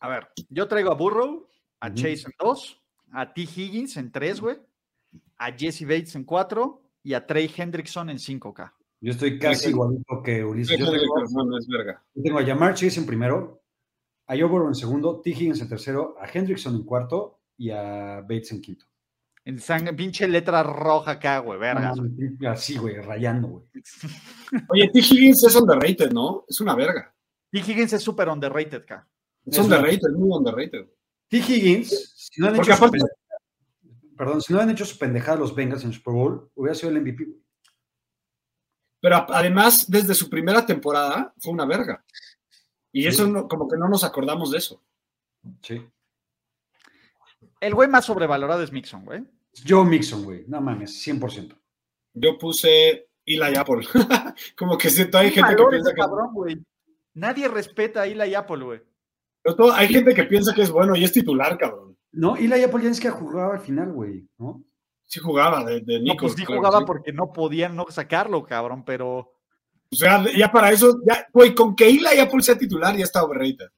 A ver, yo traigo a Burrow, a. Chase en dos, a T. Higgins en tres, güey, a Jesse Bates en cuatro y a Trey Hendrickson en 5K. Yo estoy casi igualito que Ulises. Yo tengo, No, es verga. yo tengo a Jamar Chase en primero, a Burrow en segundo, T. Higgins en tercero, a Hendrickson en cuarto y a Bates en quinto. En sang- pinche letra roja acá, güey. No, mames, Así, güey, rayando, güey. Oye, T. Higgins es underrated, ¿no? Es una verga. T. Higgins es súper underrated, acá. Es Es underrated, muy underrated. T. Higgins, si no han hecho aparte- perdón, si no han hecho su pendejada los Bengals en Super Bowl, hubiera sido el MVP. güey. Pero además, desde su primera temporada, fue una verga. Y eso no- como que no nos acordamos de eso. Sí. El güey más sobrevalorado es Mixon, güey. Joe Mixon, güey. No mames, 100%. Yo puse Eli Apple. como que siento, hay gente que piensa que. cabrón, güey. Nadie respeta a Eli Apple, güey. Pero todo- hay gente que piensa que es bueno y es titular, cabrón. No, Eli Apple ya es que jugaba al final, güey, ¿no? Sí jugaba de, de No, Nico. pues sí claro, jugaba sí. porque no podían no sacarlo, cabrón, pero O sea, ya para eso, ya, güey, con que Eli Apple sea titular ya está overrated.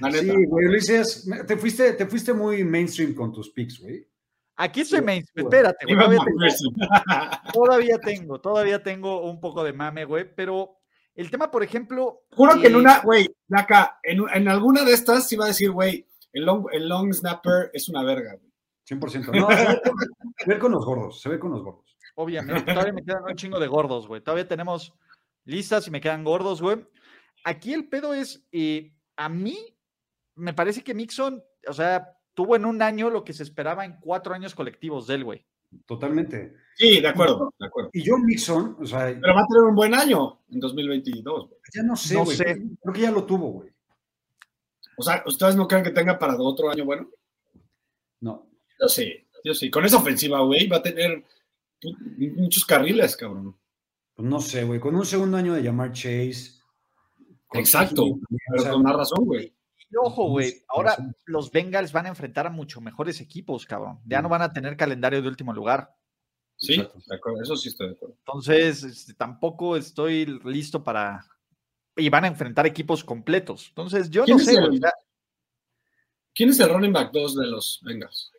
La. Sí, güey, Ulises, te fuiste, te fuiste muy mainstream con tus picks, güey. aquí soy Sí, mainstream. güey. Espérate, güey. Tengo, todavía tengo, todavía tengo un poco de mame, güey, pero el tema, por ejemplo. Juro que en una, güey, acá, en, en alguna de estas sí va a decir, güey, el long, el long snapper es una verga. güey. 100%. No, se ve, con, se ve con los gordos, se ve con los gordos. Obviamente, todavía me quedan un chingo de gordos, güey. Todavía tenemos listas y me quedan gordos, güey. Aquí el pedo es, eh, a mí me parece que Mixon, o sea, tuvo en un año lo que se esperaba en cuatro años colectivos de él, güey. Totalmente. Sí, de acuerdo, de acuerdo. Y Joe Mixon, o sea, Pero va a tener un buen año en 2022, güey. ya no sé, No güey. sé. Creo que ya lo tuvo, güey. O sea, ¿ustedes no creen que tenga para otro año bueno? No. Yo sí, yo sí. Con esa ofensiva, güey, va a tener muchos carriles, cabrón. Pues no sé, güey. Con un segundo año de llamar Chase. Exacto, Pero sea, con más razón, güey. Y ojo, güey, ahora los Bengals van a enfrentar a mucho mejores equipos, cabrón. Ya no van a tener calendario de último lugar. Sí, de acuerdo, eso sí estoy de acuerdo. Entonces, este, tampoco estoy listo para. Y van a enfrentar equipos completos. Entonces, yo ¿Quién no sé, el- güey, ya- ¿Quién es el running back 2 de los Bengals?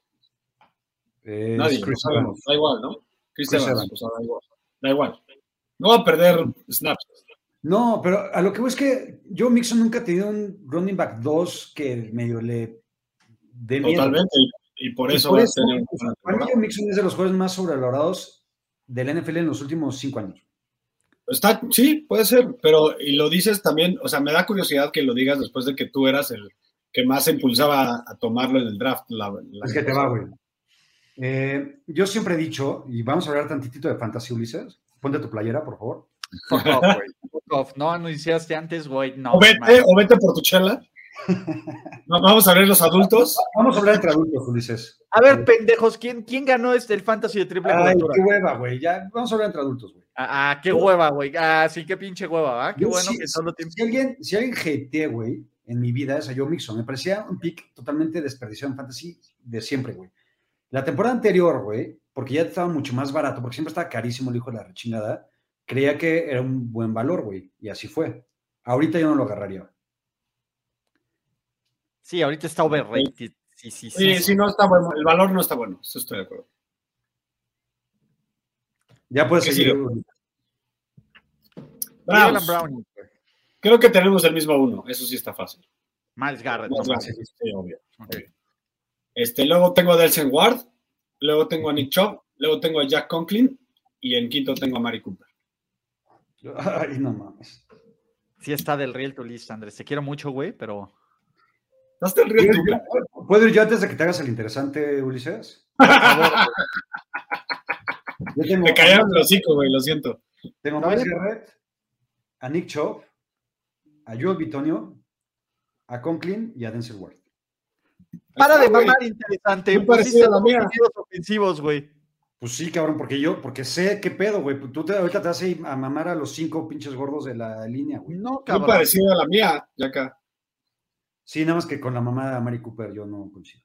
es Nadie, Chris no sabemos. Da igual, ¿no? Chris, Chris Evans, Evans. pues, da igual. Da igual. No va a perder snaps. No, pero a lo que voy es que Joe Mixon nunca ha tenido un running back 2 que medio le dé miedo. Totalmente. Y, y por Y eso por va eso, tener una para mí Mixon es de los jugadores más sobrevalorados del NFL en los últimos cinco años. Está, sí, puede ser, pero y lo dices también, o sea, me da curiosidad que lo digas después de que tú eras el que más se impulsaba a, a tomarlo en el draft. La, la- Es que te va, güey. Eh, yo siempre he dicho, y vamos a hablar tantitito de Fantasy Ulises. Ponte tu playera, por favor. Fuck off, güey. Fuck off. No anunciaste antes, güey. No. O vete, o vete por tu chela. Va- Vamos a ver los adultos. Vamos a hablar entre adultos, Ulises. A ver, pendejos, ¿quién, quién ganó este el fantasy de triple Ay, cobertura? qué hueva, güey. Ya, vamos a hablar entre adultos, güey. Ah, ah, qué hueva, güey. Ah, sí, qué pinche hueva, ¿va? Qué Yo bueno sí- que solo tiene. Si alguien, si alguien hateé, güey, en mi vida, es a Joe Mixon. Me parecía un pick totalmente desperdiciado en fantasy de siempre, güey. La temporada anterior, güey, porque ya estaba mucho más barato, porque siempre estaba carísimo el hijo de la rechingada, creía que era un buen valor, güey. Y así fue. Ahorita yo no lo agarraría. Sí, ahorita está overrated. Sí, sí, sí. Sí, sí, no está bueno. El valor no está bueno. Eso estoy de acuerdo. Ya puedes ¿Qué seguir. Browns. Güey. Creo que tenemos el mismo uno. Eso sí está fácil. Miles Garrett. Sí, obvio. Este, luego tengo a Delsen Ward, luego tengo a Nick Chubb, luego tengo a Jack Conklin y en quinto tengo a Mari Cooper. Ay, no mames. Sí está del real tu lista, Andrés. Te quiero mucho, güey, pero... ¿Hasta el ir yo- ¿Puedo ir yo antes de que te hagas el interesante, Ulises? Yo tengo, Me callaron el hocico, güey, lo siento. tengo a No, Garrett, a Nick Chubb, a Joel Bitonio, a Conklin y a Denzel Ward. Para de mamar interesante. Muy parecida Pusiste a la mía. ofensivos, güey. Pues sí, cabrón, porque yo, porque sé qué pedo, güey. Tú te, ahorita te vas a ir a mamar a los cinco pinches gordos de la línea, güey. No, Muy cabrón. parecida a la mía, ya acá. Sí, nada más que con la mamá de Mari Cooper yo no coincido.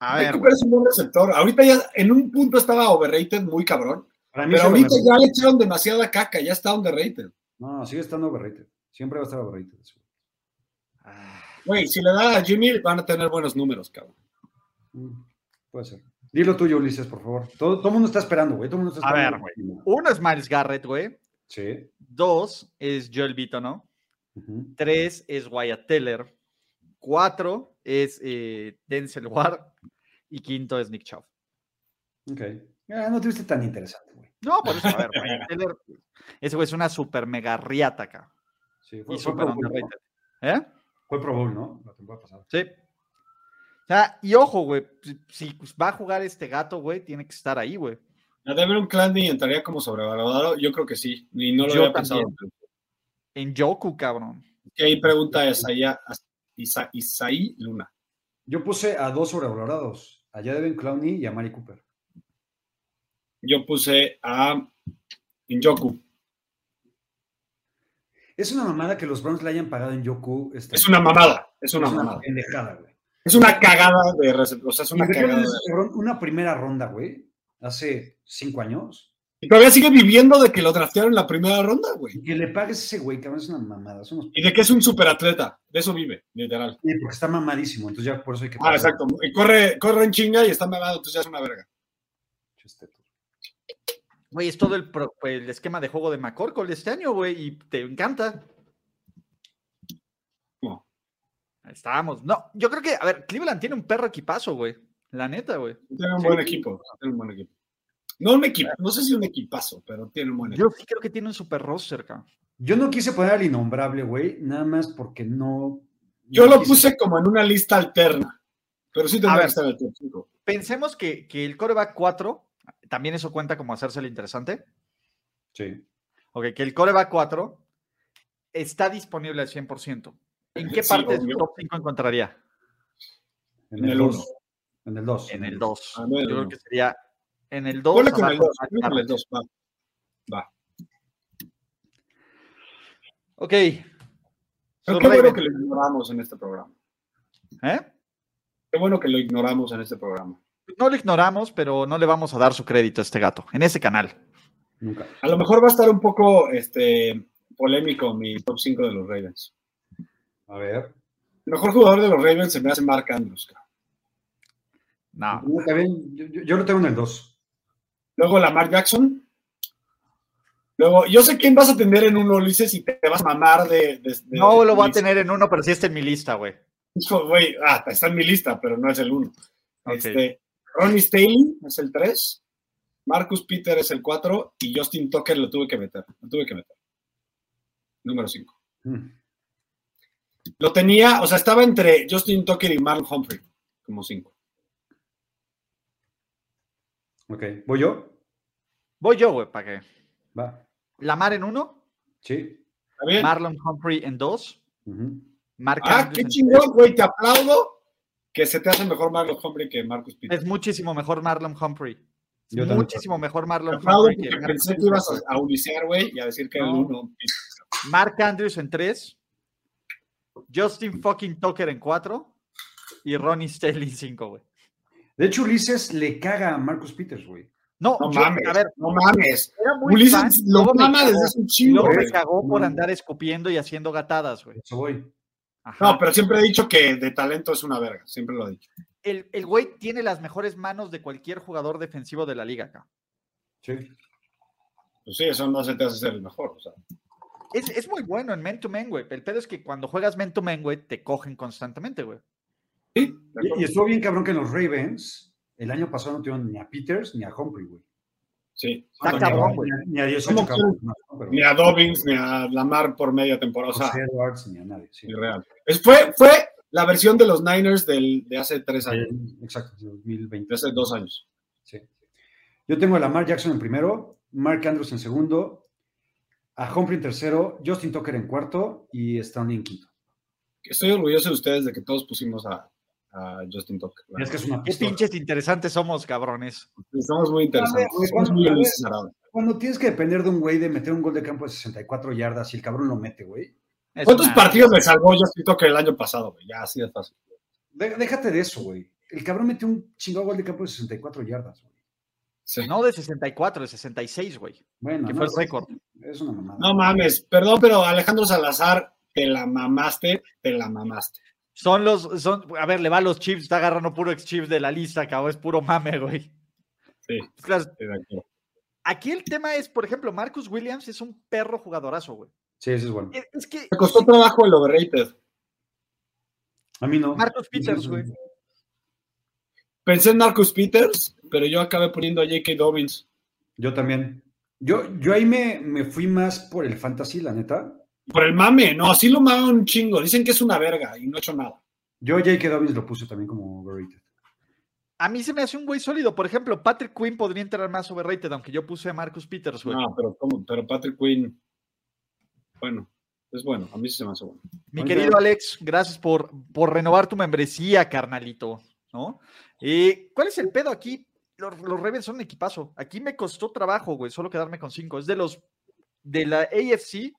A Mari ver, Cooper es un buen receptor. Ahorita ya en un punto estaba overrated, muy cabrón. Para mí Pero ahorita ya le echaron demasiada caca, ya está underrated. No, sigue estando overrated. Siempre va a estar overrated. eso. Ah, Güey, si le da a Jimmy, van a tener buenos números, cabrón. Mm, Puede ser. Dilo tuyo, Ulises, por favor. Todo, el mundo está esperando, güey. Todo mundo está A ver, esperando. Uno es Miles Garrett, güey. Sí. Dos es Joel Vito, ¿no? Tres es Wyatt Teller. Cuatro es eh, Denzel Ward. Y quinto es Nick Chubb. Ok. Ah, no te viste tan interesante, güey. No, por eso, a ver, Wyatt Teller. Ese güey es una super mega riata acá. Sí, fue, Y fue super Pro Bowl. ¿Eh? Fue Pro Bowl, ¿no? La temporada pasada. Sí. Sea, y ojo, güey. Si, si va a jugar este gato, güey, tiene que estar ahí, güey. A Devin Clandy entraría como sobrevalorado, yo creo que sí, y no lo Yo había pensado. En Joku, cabrón. Ahí pregunta a Isaiah- a Isa- Isaí Luna. Yo puse a dos sobrevalorados. A Devin Clowney y a Mari Cooper. Yo puse a Injoku. Es una mamada que los Browns le hayan pagado en Yoku. este, Es una mamada, es una es una mamada. pendejada, güey. Es una cagada de receptor, o sea, es una cagada. una primera ronda, güey, hace cinco años. Y todavía sigue viviendo de que lo draftearon en la primera ronda, güey. Y que le pagues a ese güey, cabrón, es una mamada. Y de que es un superatleta, de eso vive, literal. Sí, porque está mamadísimo, entonces ya por eso hay que Ah, exacto. Y corre, corre en chinga y está mamado, entonces ya es una verga. Güey, es todo el, pro- el esquema de juego de McCorkle este año, güey, y te encanta. No. Ahí estamos. No, yo creo que, a ver, Cleveland tiene un perro equipazo, güey. La neta, güey. Tiene un buen equipo, tiene un buen equipo. No un equipo, no sé si un equipazo, pero tiene un buen equipo. Yo sí creo que tiene un super roster, cabrón. Yo no quise poner al innombrable, güey, nada más porque no. Yo no lo quise- puse como en una lista alterna, pero sí tendría que estar el top 5. Pensemos que, que el coreback 4, también eso cuenta como hacerse el interesante. Sí. Ok, que el coreback 4 está disponible al 100%. ¿En qué Sí, parte de su top 5 encontraría? En, el el 2. uno. En el 2. En el 2. Ah, no, Yo creo que sería en el 2. Ponle con el 2, ponle con el 2, va. Va. Ok. Pero qué bueno que lo ignoramos en este programa. ¿eh? Qué bueno que lo ignoramos en este programa. No lo ignoramos, pero no le vamos a dar su crédito a este gato en ese canal. Nunca. A lo mejor va a estar un poco este, polémico mi top 5 de los Ravens. A ver. El mejor jugador de los Ravens se me hace Mark Andrews. cabrón. No. Está bien, yo, yo- yo lo tengo en el 2. Luego Lamar Jackson. Luego, yo sé quién vas a tener en uno, Ulises, y te vas a mamar de. de- de- No de lo voy a tener en uno, pero sí está en mi lista, güey. Hijo, güey, ah, está en mi lista, pero no es el uno. Este, Ronnie Staley es el 3. Marcus Peter es el 4. Y Justin Tucker lo tuve que meter. Lo tuve que meter. Número 5. Mm. Lo tenía, o sea, estaba entre Justin Tucker y Marlon Humphrey, como 5. Ok. ¿Voy yo? Voy yo, güey, para que. Va. Lamar en uno, Sí. ¿Está bien? Marlon Humphrey en dos. Mark Ah, Andrews qué chingón, güey. Te aplaudo que se te hace mejor Marlon Humphrey que Marcus. Peters. Es muchísimo mejor Marlon Humphrey. Yo también. muchísimo mejor Marlon Humphrey que pensé que ibas a, a güey, y a decir que era el No. uno. Mark Andrews en tres, Justin fucking Tucker en cuatro y Ronnie Stanley en cinco, güey. De hecho, Ulises le caga a Marcus Peters, güey. No, No yo- mames, a ver, no mames. era muy Ulises fan, lo mama desde hace un chingo, luego me cagó por No. andar escupiendo y haciendo gatadas, güey. Eso voy. Ajá. No, pero siempre he dicho que de talento es una verga. Siempre lo he dicho. el, el güey tiene las mejores manos de cualquier jugador defensivo de la liga acá. Sí. Pues sí, eso no se te hace ser el mejor. O sea. Es, es muy bueno en men to men, güey. El pedo es que cuando juegas men to men, güey, te cogen constantemente, güey. Sí, Y, estuvo bien cabrón que en los Ravens el año pasado no tuvieron ni a Peters ni a Humphrey, güey. sí. Está No, cabrón, ni a- güey. Ni a- Ni a 18 ¿Cómo cabrón, no, pero- Ni a Dobbins, ni a Lamar por media temporada. O sea, Edwards, ni a nadie. sí. irreal. Es, fue, fue la versión de los Niners del, de hace tres años, Exacto, 2020. de hace dos años. Sí. Yo tengo a Lamar Jackson en primero, Mark Andrews en segundo, a Humphrey en tercero, Justin Tucker en cuarto y Stanley en quinto. Estoy orgulloso de ustedes de que todos pusimos a, a Justin Tucker. Es que es una Qué pinches interesantes somos, cabrones. Estamos muy interesantes. Ver, Somos muy Arada. Cuando tienes que depender de un güey de meter un gol de campo de 64 yardas y el cabrón lo mete, güey. Es ¿Cuántos una- partidos me salvó Justin Tucker el año pasado? güey? Ya, así de fácil. Déjate de eso, güey. El cabrón metió un chingado gol de campo de 64 yardas, güey. Sí. No de 64, de 66, güey. Bueno, Que no, fue el es- récord. Es una mamada. No mames, perdón, pero Alejandro Salazar, te la mamaste, te la mamaste. Son los, son, a ver, le va a los chips, está agarrando puro ex chips de la lista, cabrón, es puro mame, güey. Sí, Claro. Aquí el tema es, por ejemplo, Marcus Williams es un perro jugadorazo, güey. Sí, ese es bueno. Es- Es que Me costó trabajo el overrated. A mí no. Marcus Peters, güey. Pensé en Marcus Peters, pero yo acabé poniendo a J.K. Dobbins. Yo también. Yo, yo ahí me, me fui más por el fantasy, la neta. Por el mame, no, así lo maman un chingo. Dicen que es una verga y no he hecho nada. Yo J.K. Dobbins lo puse también como overrated. A mí se me hace un güey sólido. Por ejemplo, Patrick Quinn podría entrar más overrated, aunque yo puse a Marcus Peters, güey. No, pero, ¿cómo? pero Patrick Quinn, bueno, es bueno. A mí sí se me hace bueno. Mi querido Alex, gracias por, por renovar tu membresía, carnalito. ¿no? Eh, ¿Cuál es el pedo aquí? Los, los Ravens son un equipazo. Aquí me costó trabajo, güey, solo quedarme con cinco. Es de los de la AFC.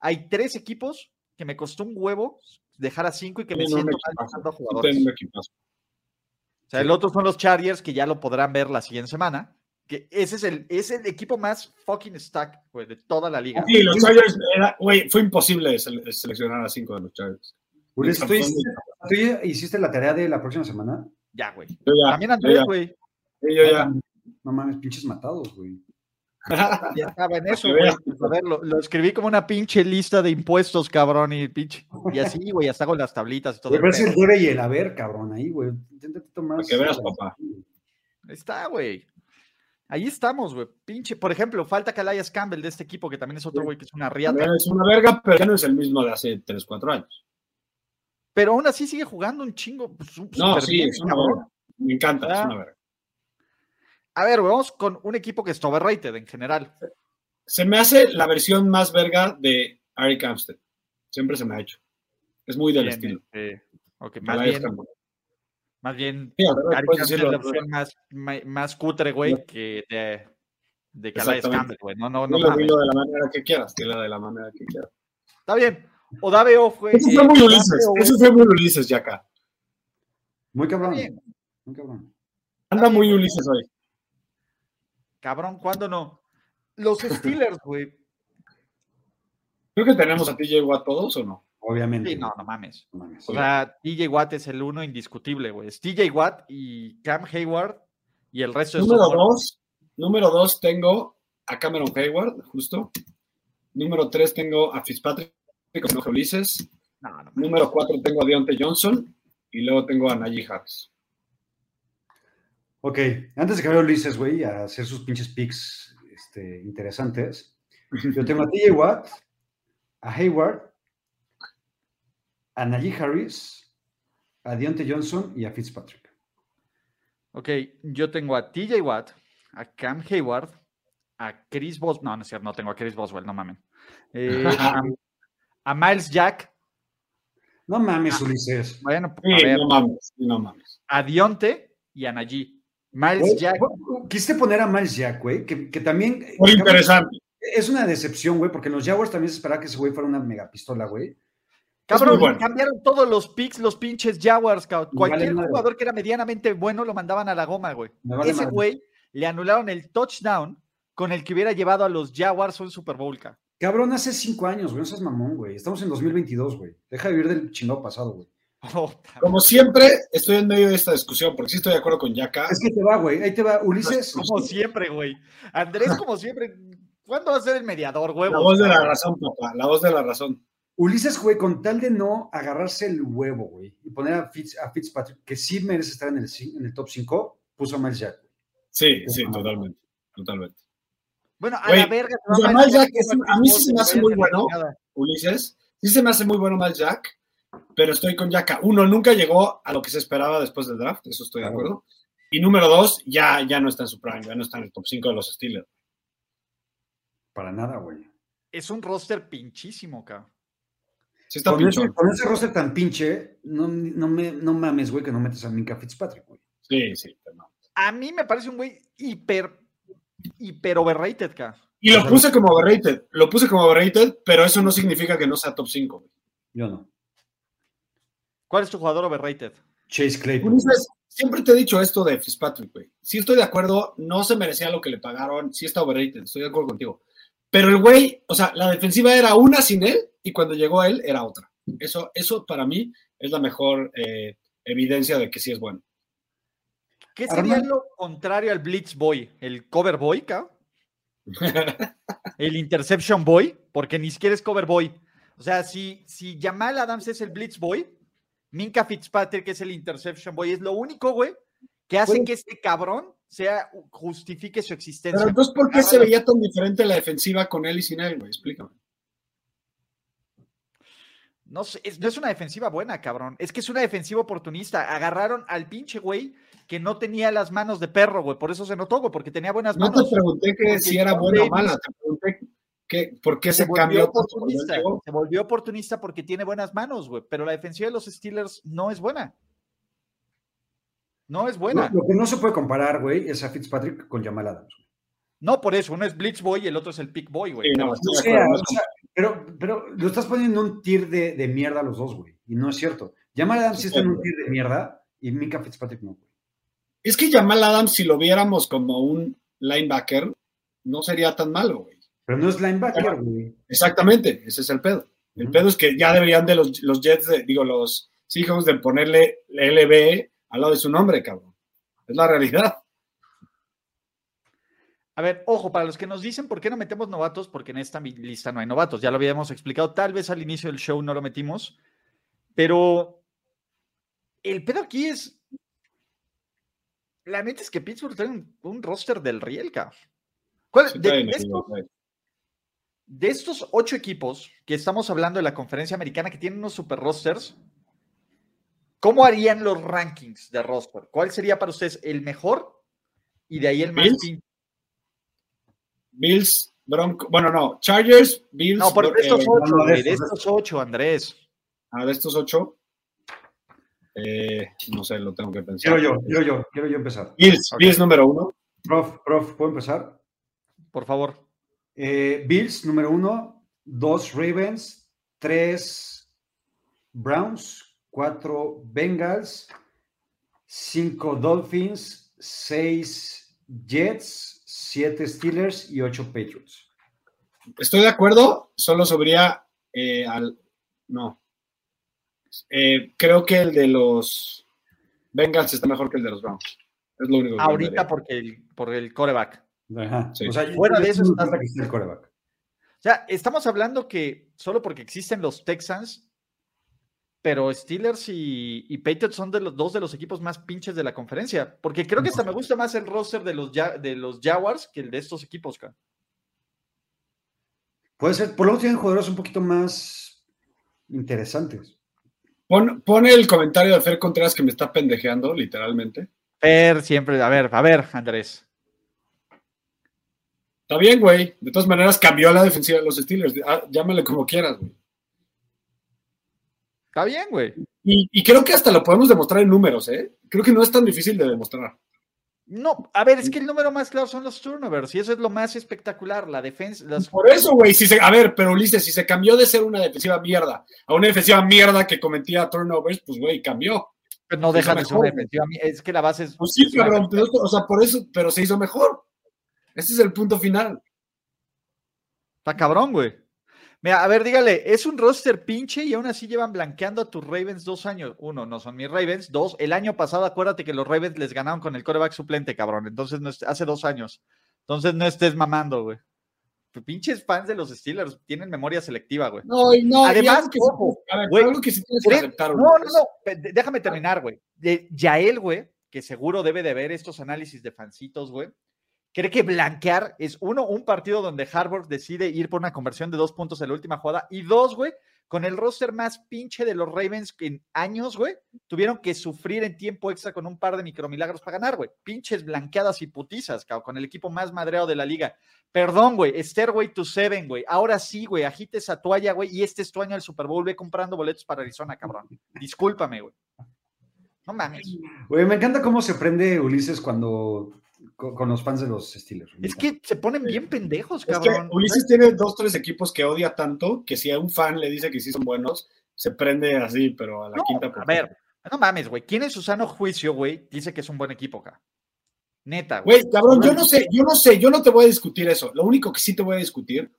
Hay tres equipos que me costó un huevo dejar a cinco y que me no, siento mal jugadores. tengo un equipazo. O sea, el otro son los Chargers, que ya lo podrán ver la siguiente semana. Que ese es el, es el equipo más fucking stack, güey, de toda la liga. Sí, los Chargers, era- güey, fue imposible sele- seleccionar a cinco de los Chargers. Ulises, ¿tú, hiciste, tú hiciste la tarea de la próxima semana? Ya, güey. También Andrés, güey. Sí, yo ya. No mames, pinches matados, güey. Ya estaba en eso, que güey. A ver, lo, lo escribí como una pinche lista de impuestos, cabrón, y pinche. Y así, güey, hasta con las tablitas y todo. Pero es el debe y el haber, cabrón, ahí, güey. Inténtate tomar. Para que veas, papá. Ahí está, güey. Ahí estamos, güey. Pinche. Por ejemplo, falta Calais Campbell de este equipo, que también es otro güey que es una riata. Es una verga, pero ya no es el mismo de hace 3, 4 años. Pero aún así sigue jugando un chingo. pues, No, sí, bien, es una cabrón. verga. Me encanta, es Ah. una verga. A ver, vamos con un equipo que está overrated en general. Se me hace la versión más verga de Ari Campbell. Siempre se me ha hecho. Es muy del Bien, estilo. este, ok, más bien, más bien, Sí, es decirlo la opción más, más cutre, güey, que de, de Calais Exactamente. Campbell, güey. No, no, no Dilo, mames. dilo de la manera que quieras, dilo de la manera que quieras. Está bien. Odaveo fue. Eso eh, fue muy Ulises, Odaveo, eso fue muy Ulises ya acá. Muy cabrón. Muy cabrón. Anda muy Ulises hoy. Cabrón, ¿cuándo no? Los Steelers, güey. Creo que tenemos a TJ Watt todos o no. Obviamente. Sí, no, no mames. No mames. O sea, TJ Watt es el uno indiscutible, güey. Es TJ Watt y Cam Hayward y el resto es Número dos, número dos tengo a Cameron Hayward, justo. Número tres tengo a Fitzpatrick, como Ulises. No, no. Número cuatro tengo a Deontay Johnson. Y luego tengo a Najee Harris. Ok, antes de que vaya Ulises, güey, a hacer sus pinches picks este, interesantes, yo tengo a TJ Watt, a Hayward, a Najee Harris, a Deontay Johnson y a Fitzpatrick. Ok, yo tengo a TJ Watt, a Cam Hayward, a Chris Boswell. No, no es cierto, no tengo a Chris Boswell, no mamen. Eh, a, a Miles Jack. No mames, Ulises. Bueno, Sí, a ver, no mames, no mames. a Dionte y a Najee. Miles Jack. Quisiste poner a Miles Jack, güey, que, que también. Muy cabrón, interesante. Es una decepción, güey, porque en los Jaguars también se esperaba que ese güey fuera una megapistola, güey. Cabrón, muy bueno. cambiaron todos los picks, los pinches Jaguars. cabrón. Vale Cualquier madre. jugador que era medianamente bueno lo mandaban a la goma, güey. Vale Ese madre. güey le anularon el touchdown con el que hubiera llevado a los Jaguars un Super Bowl, cabrón. Cabrón, hace cinco años, güey, no seas mamón, güey. Estamos en 2022, güey. Deja de vivir del chingado pasado, güey. Como siempre, estoy en medio de esta discusión, porque sí estoy de acuerdo con Yaka. Es que te va, güey. Ahí te va, Ulises. como siempre, güey. Andrés, como siempre. ¿Cuándo va a ser el mediador, huevos? La voz de la razón, papá, la voz de la razón. Ulises, güey, con tal de no agarrarse el huevo, güey, y poner a, Fitz- a Fitzpatrick, que sí merece estar en el, cin- en el top 5, puso a Miles Jack. Sí, sí, totalmente, totalmente. Bueno, a la verga. Miles Jack es un- a mí sí se me hace muy a bueno. Ulises, sí se me hace muy bueno Miles Jack, pero estoy con Yaka. Uno, nunca llegó a lo que se esperaba después del draft, eso estoy de acuerdo. Y número dos, ya, ya no está en su prime, ya no está en el top 5 de los Steelers. Para nada, güey. Es un roster pinchísimo, cabrón. Sí está Con ese, con ese roster tan pinche, no, no, me, no mames, güey, que no metes a Minka Fitzpatrick, güey. Sí, sí, pero no. A mí me parece un güey hiper, hiper overrated, cabrón. Y lo puse como overrated, lo puse como overrated, pero eso no significa que no sea top 5. güey. Yo no. ¿Cuál es tu jugador overrated? Chase Claypool. Ulises, siempre te he dicho esto de Fitzpatrick, güey. Sí estoy de acuerdo, no se merecía lo que le pagaron, sí está overrated, estoy de acuerdo contigo. Pero el güey, o sea, la defensiva era una sin él y cuando llegó él era otra. Eso, eso para mí es la mejor eh, evidencia de que sí es bueno. ¿Qué sería lo contrario al Blitz Boy? ¿El Cover Boy, cabrón? ¿El Interception Boy? Porque ni siquiera es Cover Boy. O sea, si, si Jamal Adams es el Blitz Boy, Minka Fitzpatrick es el Interception Boy. Es lo único, güey, que hace que este cabrón sea, justifique su existencia. Pero entonces, ¿por qué se veía tan diferente la defensiva con él y sin él, güey? Explícame. No, sé, es, no es una defensiva buena, cabrón. Es que es una defensiva oportunista. Agarraron al pinche güey que no tenía las manos de perro, güey. Por eso se notó, güey, porque tenía buenas No te manos. pregunté que si era buena o mala, te pregunté por qué se se, volvió cambió oportunista. Se volvió oportunista porque tiene buenas manos, güey. Pero la defensiva de los Steelers no es buena. No es buena. Lo, lo que no se puede comparar, güey, es a Fitzpatrick con Jamal Adams. güey. No por eso. Uno es Blitz Boy y el otro es el Pick Boy, güey. Sí, Pero- no, O sea, o sea, pero, pero lo estás poniendo en un tier de, de mierda a los dos, güey. Y no es cierto. Jamal Adams sí está en un tier de mierda y Minka Fitzpatrick no, güey. Es que Jamal Adams, si lo viéramos como un linebacker, no sería tan malo, güey. Pero no es linebacker, güey. Exactamente, ese es el pedo. El pedo es que ya deberían de los, los Jets, de- digo, los Seahawks de ponerle LB al lado de su nombre, cabrón. Es la realidad. A ver, ojo, para los que nos dicen por qué no metemos novatos, porque en esta lista no hay novatos, ya lo habíamos explicado, tal vez al inicio del show no lo metimos, pero el pedo aquí es, la neta es que Pittsburgh tiene un, un roster del riel, cabrón. ¿Cuál- Sí, de, está bien, de sí, estos, está bien. De estos ocho equipos que estamos hablando de la conferencia americana que tienen unos super rosters, ¿cómo harían los rankings de roster? ¿Cuál sería para ustedes el mejor y de ahí el más Bills. pin- Bills, Broncos, bueno, no, Chargers, Bills, No, por Bro- de estos eh, ocho, no, de estos, de estos ocho, Andrés. ah, de estos ocho, eh, no sé, lo tengo que pensar. Quiero yo, quiero yo, quiero yo empezar. Bills. Bills número uno. Prof, prof, ¿puedo empezar? Por favor. Eh, Bills, número uno. Dos Ravens. Tres Browns. Cuatro Bengals. Cinco Dolphins. Seis Jets. Siete Steelers y ocho Patriots. Estoy de acuerdo, solo sobría eh, al. No. Eh, creo que el de los Bengals está mejor que el de los Browns. Es lo único que Ahorita porque el, por el coreback. Ajá. Sí. O sea, Fuera de eso estás- el quarterback. O sea, estamos hablando que solo porque existen los Texans, pero Steelers y, y Patriots son de los dos de los equipos más pinches de la conferencia. Porque creo que hasta me gusta más el roster de los, Ja- de los Jaguars que el de estos equipos, cara. Puede ser, por lo menos tienen jugadores un poquito más interesantes. Pon, pon el comentario de Fer Contreras que me está pendejeando, literalmente. Fer, siempre. A ver, a ver, Andrés. Está bien, güey. De todas maneras, cambió la defensiva de los Steelers. Ah, llámale como quieras, güey. Está bien, güey. Y, y creo que hasta lo podemos demostrar en números, ¿eh? Creo que no es tan difícil de demostrar. No, a ver, es que el número más claro son los turnovers y eso es lo más espectacular, la defensa. Las... Por eso, güey, si se, a ver, pero Ulises, si se cambió de ser una defensiva mierda a una defensiva mierda que cometía turnovers, pues, güey, cambió. Pero no deja de ser una defensiva. Es que la base es. Pues sí, es una cabrón, defensiva. pero, o sea, por eso, pero se hizo mejor. Ese es el punto final. Está cabrón, güey. Mira, a ver, dígale, es un roster pinche y aún así llevan blanqueando a tus Ravens dos años. Uno, no son mis Ravens. Dos, el año pasado, acuérdate que los Ravens les ganaron con el coreback suplente, cabrón. Entonces, no es- hace dos años. Entonces, no estés mamando, güey. Tus Pinches fans de los Steelers tienen memoria selectiva, güey. No, y no, Además, que, ojo, a ver, güey, algo que sí tienes que ¿Creen- aceptar. No, no, no. Déjame terminar, güey. Yael, güey, que seguro debe de ver estos análisis de fancitos, güey. Cree que blanquear es uno, un partido donde Harvard decide ir por una conversión de dos puntos en la última jugada. Y dos, güey, con el roster más pinche de los Ravens en años, güey, tuvieron que sufrir en tiempo extra con un par de micromilagros para ganar, güey. Pinches blanqueadas y putizas, cabrón, con el equipo más madreado de la liga. Perdón, güey, Stairway to Seven, güey. Ahora sí, güey, agite esa toalla, güey, y este es tu año del Super Bowl, ve comprando boletos para Arizona, cabrón. Discúlpame, güey. No mames. Güey, me encanta cómo se prende Ulises cuando con, con los fans de los Steelers. Es que se ponen bien pendejos, Es que cabrón. Ulises tiene dos, tres equipos que odia tanto que si a un fan le dice que sí son buenos, se prende así, pero a la No, quinta. a ver, no mames, güey. ¿Quién en su sano juicio, güey, dice que es un buen equipo acá? Neta, güey. Güey, cabrón, yo no sé, yo no sé, yo no te voy a discutir eso. Lo único que sí te voy a discutir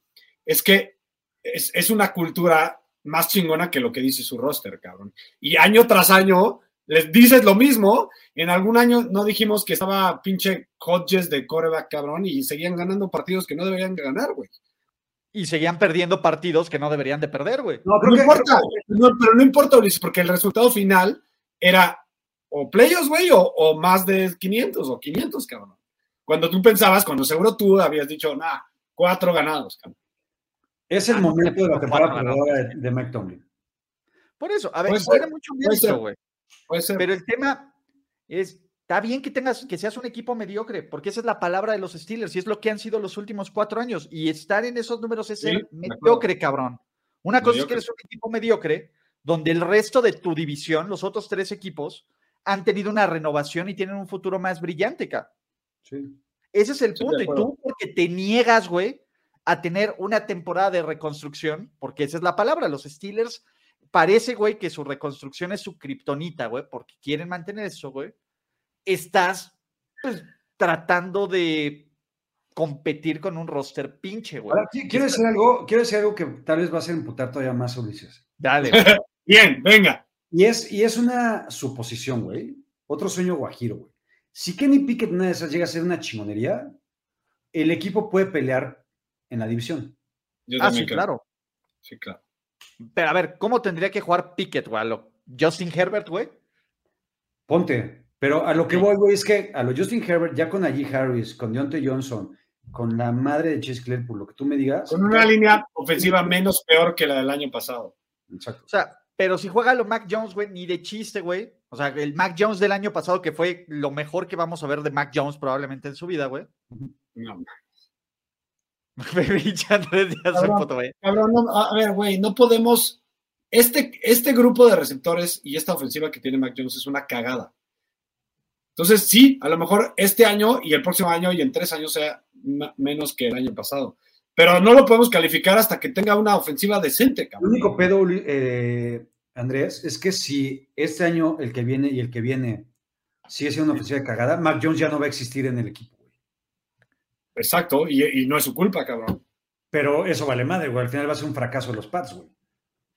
es que es, es una cultura más chingona que lo que dice su roster, cabrón. Y año tras año les dices lo mismo. En algún año no dijimos que estaba pinche Hodges de coreback, cabrón, y seguían ganando partidos que no deberían de ganar, güey. Y seguían perdiendo partidos que no deberían de perder, güey. No, No creo que, importa, no, pero no importa, Ulises, porque el resultado final era o playoffs, güey, o, o más de 500 o 500, cabrón. Cuando tú pensabas, cuando seguro tú habías dicho, nah, cuatro ganados, cabrón. es el Ah, momento de la temporada de, de Mike Tomlin. Por eso, a ver, tiene mucho ser. güey. Puede ser. Pero el tema es, está bien que tengas, que seas un equipo mediocre, porque esa es la palabra de los Steelers y es lo que han sido los últimos cuatro años. Y estar en esos números es Sí, ser mediocre, cabrón. Una cosa es que eres un equipo mediocre, donde el resto de tu división, los otros tres equipos, han tenido una renovación y tienen un futuro más brillante, cabrón. Sí. Ese es el Sí, punto. Y tú, porque te niegas, güey, a tener una temporada de reconstrucción, porque esa es la palabra. Los Steelers parece, güey, que su reconstrucción es su kriptonita, güey, porque quieren mantener eso, güey. Estás, pues, tratando de competir con un roster pinche, güey. Ahora, quiero decir algo, quiero decir algo que tal vez va a hacer imputar todavía más a Ulises. Dale. Bien, venga. Y es, y es una suposición, güey. Otro sueño guajiro, güey. Si Kenny Pickett una de esas llega a ser una chingonería, el equipo puede pelear en la división. Yo ah, sí, creo. claro. Sí, claro. Pero a ver, ¿cómo tendría que jugar Pickett, güey? ¿A lo Justin Herbert, güey? Ponte. Pero a lo que voy, güey, es que a lo Justin Herbert, ya con Najee Harris, con Deontay Johnson, con la madre de Chase Claypool, lo que tú me digas. Con una línea ofensiva menos peor que la del año pasado. Exacto. O sea, pero si juega lo Mac Jones, güey, ni de chiste, güey. O sea, el Mac Jones del año pasado, que fue lo mejor que vamos a ver de Mac Jones probablemente en su vida, güey. No, Cabrón. puto, güey. Cabrón, no, a ver, güey, no podemos. Este, este grupo de receptores y esta ofensiva que tiene Mac Jones es una cagada. Entonces, sí, a lo mejor este año y el próximo año y en tres años sea menos que el año pasado. Pero no lo podemos calificar hasta que tenga una ofensiva decente, El cabrón. único pedo, eh, Andrés, es que si este año, el que viene y el que viene sigue siendo una ofensiva de cagada, Mac Jones ya no va a existir en el equipo. Exacto, y, y no es su culpa, cabrón. Pero eso vale madre, güey. Al final va a ser un fracaso los Pats, güey.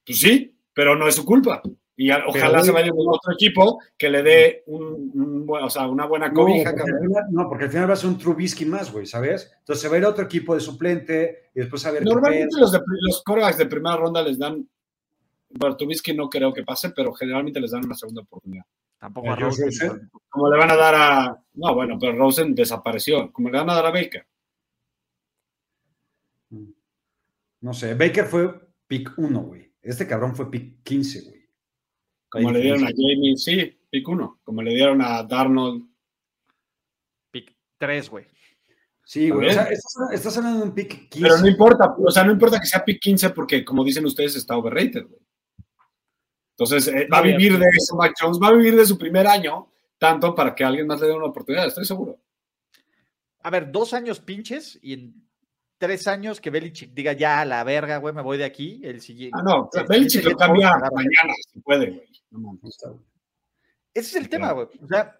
Pues sí, pero no es su culpa. Y a- ojalá se vaya con otro equipo que le dé un, un o sea, una buena No, cobija, al cabrón. final, no, porque al final va a ser un Trubisky más, güey, ¿sabes? Entonces se va a ir a otro equipo de suplente y después a ver Normalmente los, de, los quarterbacks de primera ronda les dan, bueno, Trubisky no creo que pase, pero generalmente les dan una segunda oportunidad. Tampoco ¿A Rosen. Rosen? Como le van a dar a, no, bueno, pero Rosen desapareció, como le van a dar a Baker. No sé, Baker fue pick 1, güey. Este cabrón fue pick 15, güey. Como le dieron a. Jamie, sí, pick uno, como le dieron a Darnold. Pick 3, güey. Sí, güey. O Está sea, estás, estás hablando de un pick 15. Pero no importa, o sea, no importa que sea pick 15 porque, como dicen ustedes, está overrated, güey. Entonces, eh, va a vivir de eso, Mac Jones, va a vivir de su primer año, tanto para que alguien más le dé una oportunidad, estoy seguro. A ver, dos años pinches y en tres años que Belichick diga ya a la verga, güey, me voy de aquí. El siguiente. Ah, no, el Belichick lo cambia mañana, si puede, güey. No mames. Ese es el tema, güey. O sea,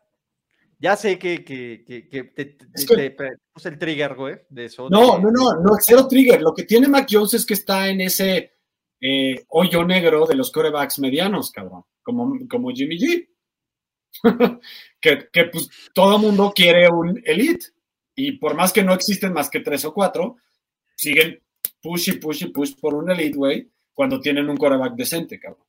ya sé que, que, que, que te, te- Es que- te- te puse el trigger, güey, de eso. No, de- no, no, no, cero trigger. Lo que tiene Mac Jones es que está en ese eh, hoyo negro de los corebacks medianos, cabrón, como, como Jimmy G. que, que, pues todo mundo quiere un elite. Y por más que no existen más que tres o cuatro, siguen push y push y push por un elite, güey, cuando tienen un coreback decente, cabrón.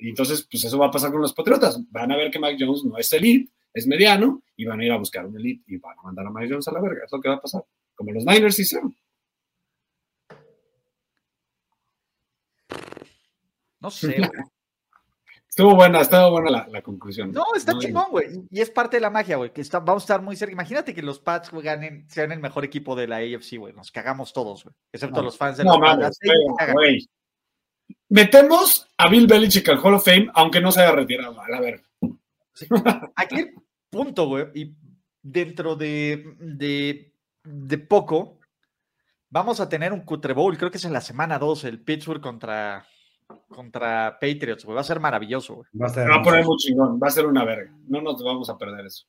Y entonces, pues eso va a pasar con los Patriotas. Van a ver que Mac Jones no es elite, es mediano, y van a ir a buscar un elite y van a mandar a Mac Jones a la verga. Es lo que va a pasar. Como los Niners hicieron. No sé, güey. Estuvo buena, estaba buena la, la conclusión. No, está No, chingón, güey. Y- es parte de la magia, güey. Que está, vamos a estar muy cerca. Imagínate que los Pats ganen, sean el mejor equipo de la AFC, güey. Nos cagamos todos, güey. Excepto No. los fans de No los mames, güey. Metemos a Bill Belichick al Hall of Fame, aunque no se haya retirado. A la verga. Aquí el punto, güey, y dentro de, de, de poco, vamos a tener un Cutre Bowl, creo que es en la semana 2, el Pittsburgh contra, contra Patriots, güey. Va a ser maravilloso, güey. Va a estar Se va a poner muy chingón. Va a ser una verga. No nos vamos a perder eso.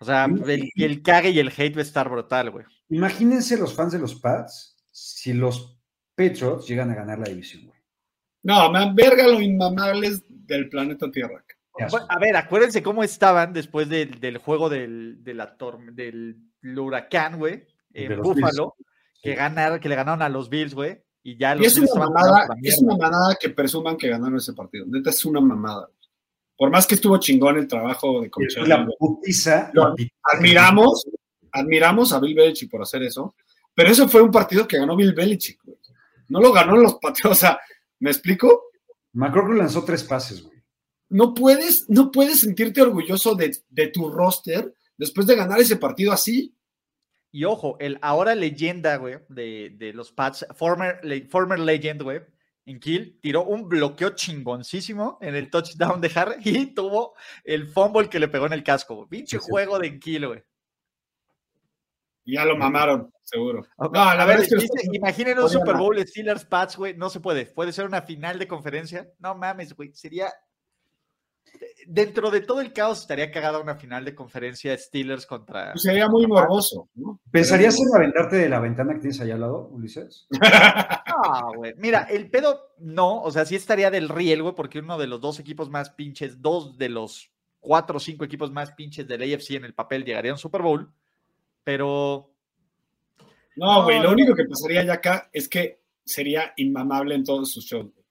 O sea, el, el cague y el hate va a estar brutal, güey. Imagínense los fans de los Pats si los Patriots llegan a ganar la división, güey. No, me verga lo inmamables del planeta Tierra. A ver, acuérdense cómo estaban después del, del juego del, de la del huracán, güey, De en los Búfalo, que, Sí. ganaron, que le ganaron a los Bills, güey, y ya los Y es una mamada, es una mamada que presuman que ganaron ese partido. Neta, es una mamada. Por más que estuvo chingón el trabajo de coaching, la putiza. Lo- admiramos, admiramos a Bill Belichick por hacer eso, pero eso fue un partido que ganó Bill Belichick, güey. No lo ganó los patriotas. O sea, ¿me explico? McCorkle lanzó tres pases, güey. No puedes, no puedes sentirte orgulloso de, de tu roster después de ganar ese partido así. Y ojo, el ahora leyenda, güey, de, de los Pats, former, le- former legend, güey, en Kill, tiró un bloqueo chingoncísimo en el touchdown de Harry y tuvo el fumble que le pegó en el casco, güey. Pinche Sí, sí. juego de Kill, güey. Ya lo mamaron, seguro. Ok, No, la a ver, verdad es que dice, imaginen un Super. Bowl Steelers Pats, güey, no se puede. Puede ser una final de conferencia. No mames, güey, sería dentro de todo el caos estaría cagada una final de conferencia Steelers contra pues, sería muy morboso, ¿no? ¿Pensarías en aventarte de la ventana que tienes allá al lado, Ulises? No, güey. Mira, el pedo no, o sea, sí estaría del riel, güey, porque uno de los dos equipos más pinches, dos de los cuatro o cinco equipos más pinches del AFC en el papel llegarían a un Super Bowl, pero No, güey, No, lo no. único que pasaría ya acá es que sería inmamable en todos sus shows. güey.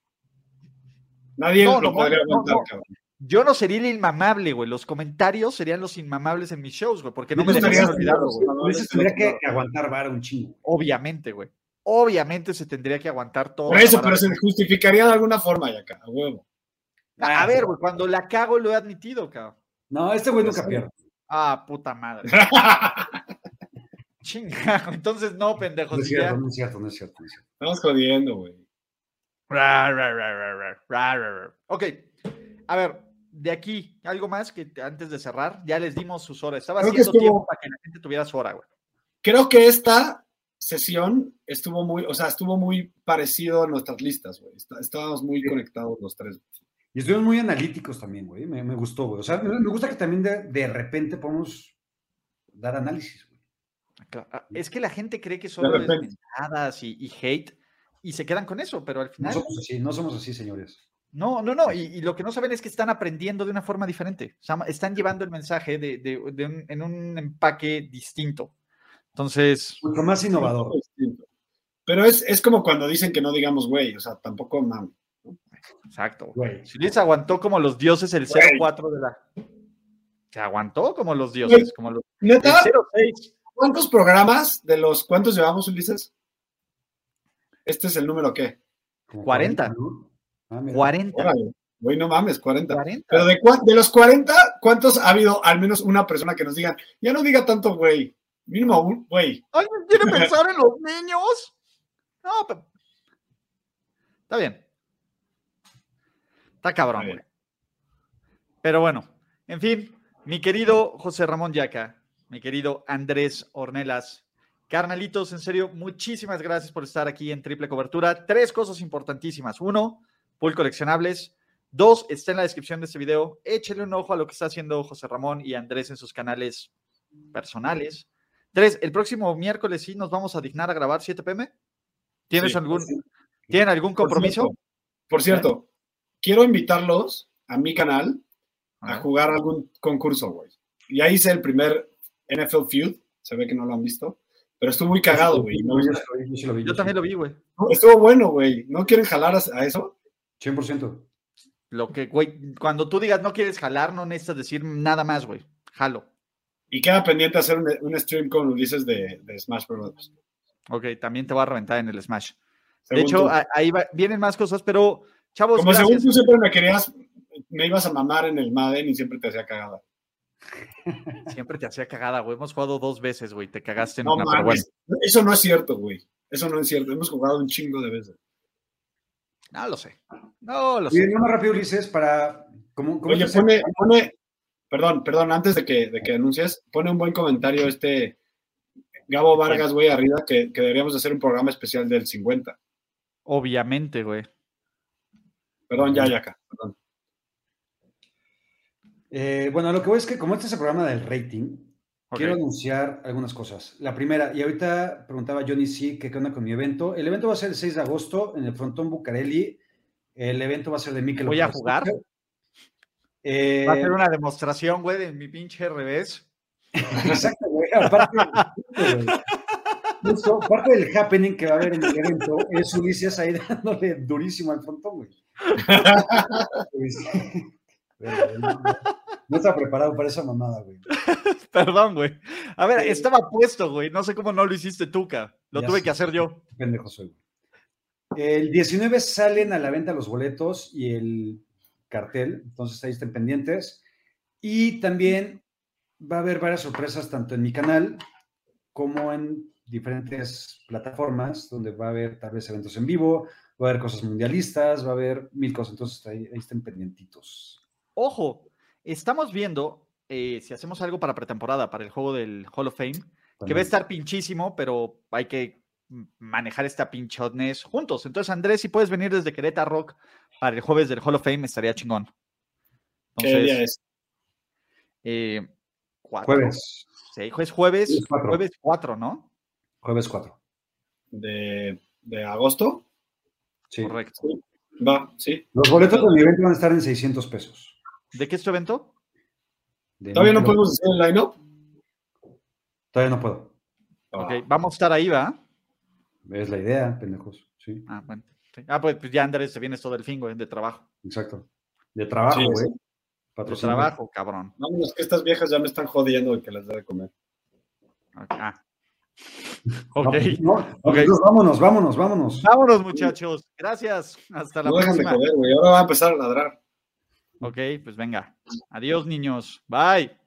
Nadie No, lo no, podría no, aguantar, no. cabrón. Yo no sería el inmamable, güey. Los comentarios serían los inmamables en mis shows, güey, porque no me estaría dejarían olvidarlo, güey. Ulises tendría que aguantar vara un chingo. Obviamente, güey. Obviamente se tendría que aguantar todo. Por eso, pero se justificaría de alguna forma ya acá, a huevo. A ver, güey, cuando la cago lo he admitido, cabrón. No, este güey nunca pierde. Ah, puta madre. Chinga, entonces no, pendejos. No es cierto, no es cierto, no es cierto. no es cierto. Estamos jodiendo, güey. Ok, a ver, de aquí, algo más que te- antes de cerrar, ya les dimos sus horas. Estaba Creo que haciendo estuvo- tiempo para que la gente tuviera su hora, güey. Creo que esta sesión estuvo muy, o sea, estuvo muy parecido a nuestras listas, güey. Está- Estábamos muy conectados los tres. Y estuvimos muy analíticos también, güey. Me, me gustó, güey. O sea, me, me gusta que también de, de repente podemos dar análisis, güey. Claro, ah, Es que la gente cree que solo es y, y hate y se quedan con eso, pero al No final. somos así, no somos así, señores. No, no, no. Y, y lo que no saben es que están aprendiendo de una forma diferente. O sea, están llevando el mensaje de, de- de un- en un empaque distinto. Entonces, Mucho más innovador. Pero es, es como cuando dicen que no digamos güey, o sea, tampoco mames. exacto. Güey. Si aguantó como los dioses el Güey. 0-4 de la. Se aguantó como los dioses, como los. El Neta, 0-6. ¿cuántos programas de los cuántos llevamos, Ulises? Este es el número qué? Como 40. ¿no? Ah, mira. 40. Órale, güey, no mames, 40. 40. Pero de, de los 40, ¿cuántos ha habido al menos una persona que nos diga, ya no diga tanto güey? Mínimo un, güey. ¿Alguien quiere pensar en los niños? No, pero... Está bien. Está cabrón, güey. Pero bueno, en fin, mi querido José Ramón Yaca, mi querido Andrés Ornelas, carnalitos, en serio, muchísimas gracias por estar aquí en Triple Cobertura. Tres cosas importantísimas. Uno, pool coleccionables. Dos, está en la descripción de este video. Échale un ojo a lo que está haciendo José Ramón y Andrés en sus canales personales. Tres, el próximo miércoles sí nos vamos a dignar a grabar 7 pm. ¿Tienes Sí, algún, sí. ¿tienen algún Por compromiso? cierto, Por cierto, quiero invitarlos a mi canal a Ajá. jugar algún concurso, güey. Ya hice el primer NFL Feud, se ve que no lo han visto, pero estuvo muy cagado, güey. Yo también lo vi, güey. Estuvo bueno, güey. ¿No quieren jalar a, a eso? 100%. Lo que, güey, cuando tú digas no quieres jalar, no necesitas decir nada más, güey. Jalo. Y queda pendiente hacer un, un stream con Ulises de, de Smash Bros. Ok, también te va a reventar en el Smash. De hecho, tú. ahí va- vienen más cosas, pero, chavos, como según tú siempre me querías, me ibas a mamar en el Madden y siempre te hacía cagada. Siempre te hacía cagada, güey. Hemos jugado dos veces, güey. Te cagaste en No una, pero bueno. mames. Eso no es cierto, güey. Eso no es cierto. Hemos jugado un chingo de veces. No lo sé. No lo sé. no más rápido, Ulises, para. Como, como Oye, pone, pone, perdón, perdón, antes de que, de que anuncies, pone un buen comentario este Gabo Vargas, güey, arriba, que, que deberíamos hacer un programa especial del 50. Obviamente, güey. Perdón, ya, ya acá. Perdón. Eh, bueno, lo que voy es que, como este es el programa del rating, Quiero anunciar algunas cosas. La primera, y ahorita preguntaba Johnny C. que qué onda con mi evento. El evento va a ser el 6 de agosto en el Frontón Bucareli. El evento va a ser de Mikel. ¿Voy a jugar? Eh, Va a ser una demostración, güey, de mi pinche revés. Exacto, güey. Aparte. Justo, parte del happening que va a haber en el evento es Ulises ahí dándole durísimo al frontón, güey. No, no estaba preparado para esa mamada, güey. Perdón, güey. A ver, Sí. estaba puesto, güey. No sé cómo no lo hiciste tú, ca. Lo Ya tuve sé. que hacer yo. Pendejo soy. güey. El 19 salen a la venta los boletos y el cartel, entonces ahí estén pendientes. Y también va a haber varias sorpresas tanto en mi canal como en diferentes plataformas, donde va a haber tal vez eventos en vivo, va a haber cosas mundialistas, va a haber mil cosas, entonces ahí, ahí estén pendientitos. Ojo, estamos viendo eh, si hacemos algo para pretemporada, para el juego del Hall of Fame, que va a estar pinchísimo, pero hay que manejar esta pinchotness juntos. Entonces, Andrés, si puedes venir desde Querétaro Rock para el jueves del Hall of Fame, estaría chingón. ¿Qué día Entonces, es? eh, cuatro, Jueves, Sí, jueves, jueves, Jueves cuatro. jueves 4, ¿no? jueves 4. ¿De, de agosto? Sí. Correcto. Va, sí. Los boletos del evento van a estar en 600 pesos. ¿De qué es tu evento? De ¿Todavía no podemos hacer el line-up? Todavía no puedo. Ok, Ah, vamos a estar ahí, ¿va? Es la idea, pendejos. Sí, Ah, bueno. sí. Ah, pues, pues ya Andrés, te vienes todo el fin, güey, de trabajo. exacto. De trabajo, Sí, güey. sí. De trabajo, cabrón. Vámonos, que estas viejas ya me están jodiendo de que les dé de comer. Ah. No, Ok. no, no, Ok. pues, vámonos, vámonos, vámonos. Vámonos, muchachos. Gracias. Hasta la No dejan de próxima. comer, güey. Ahora va a empezar a ladrar. Ok, pues venga. Adiós, niños. Bye.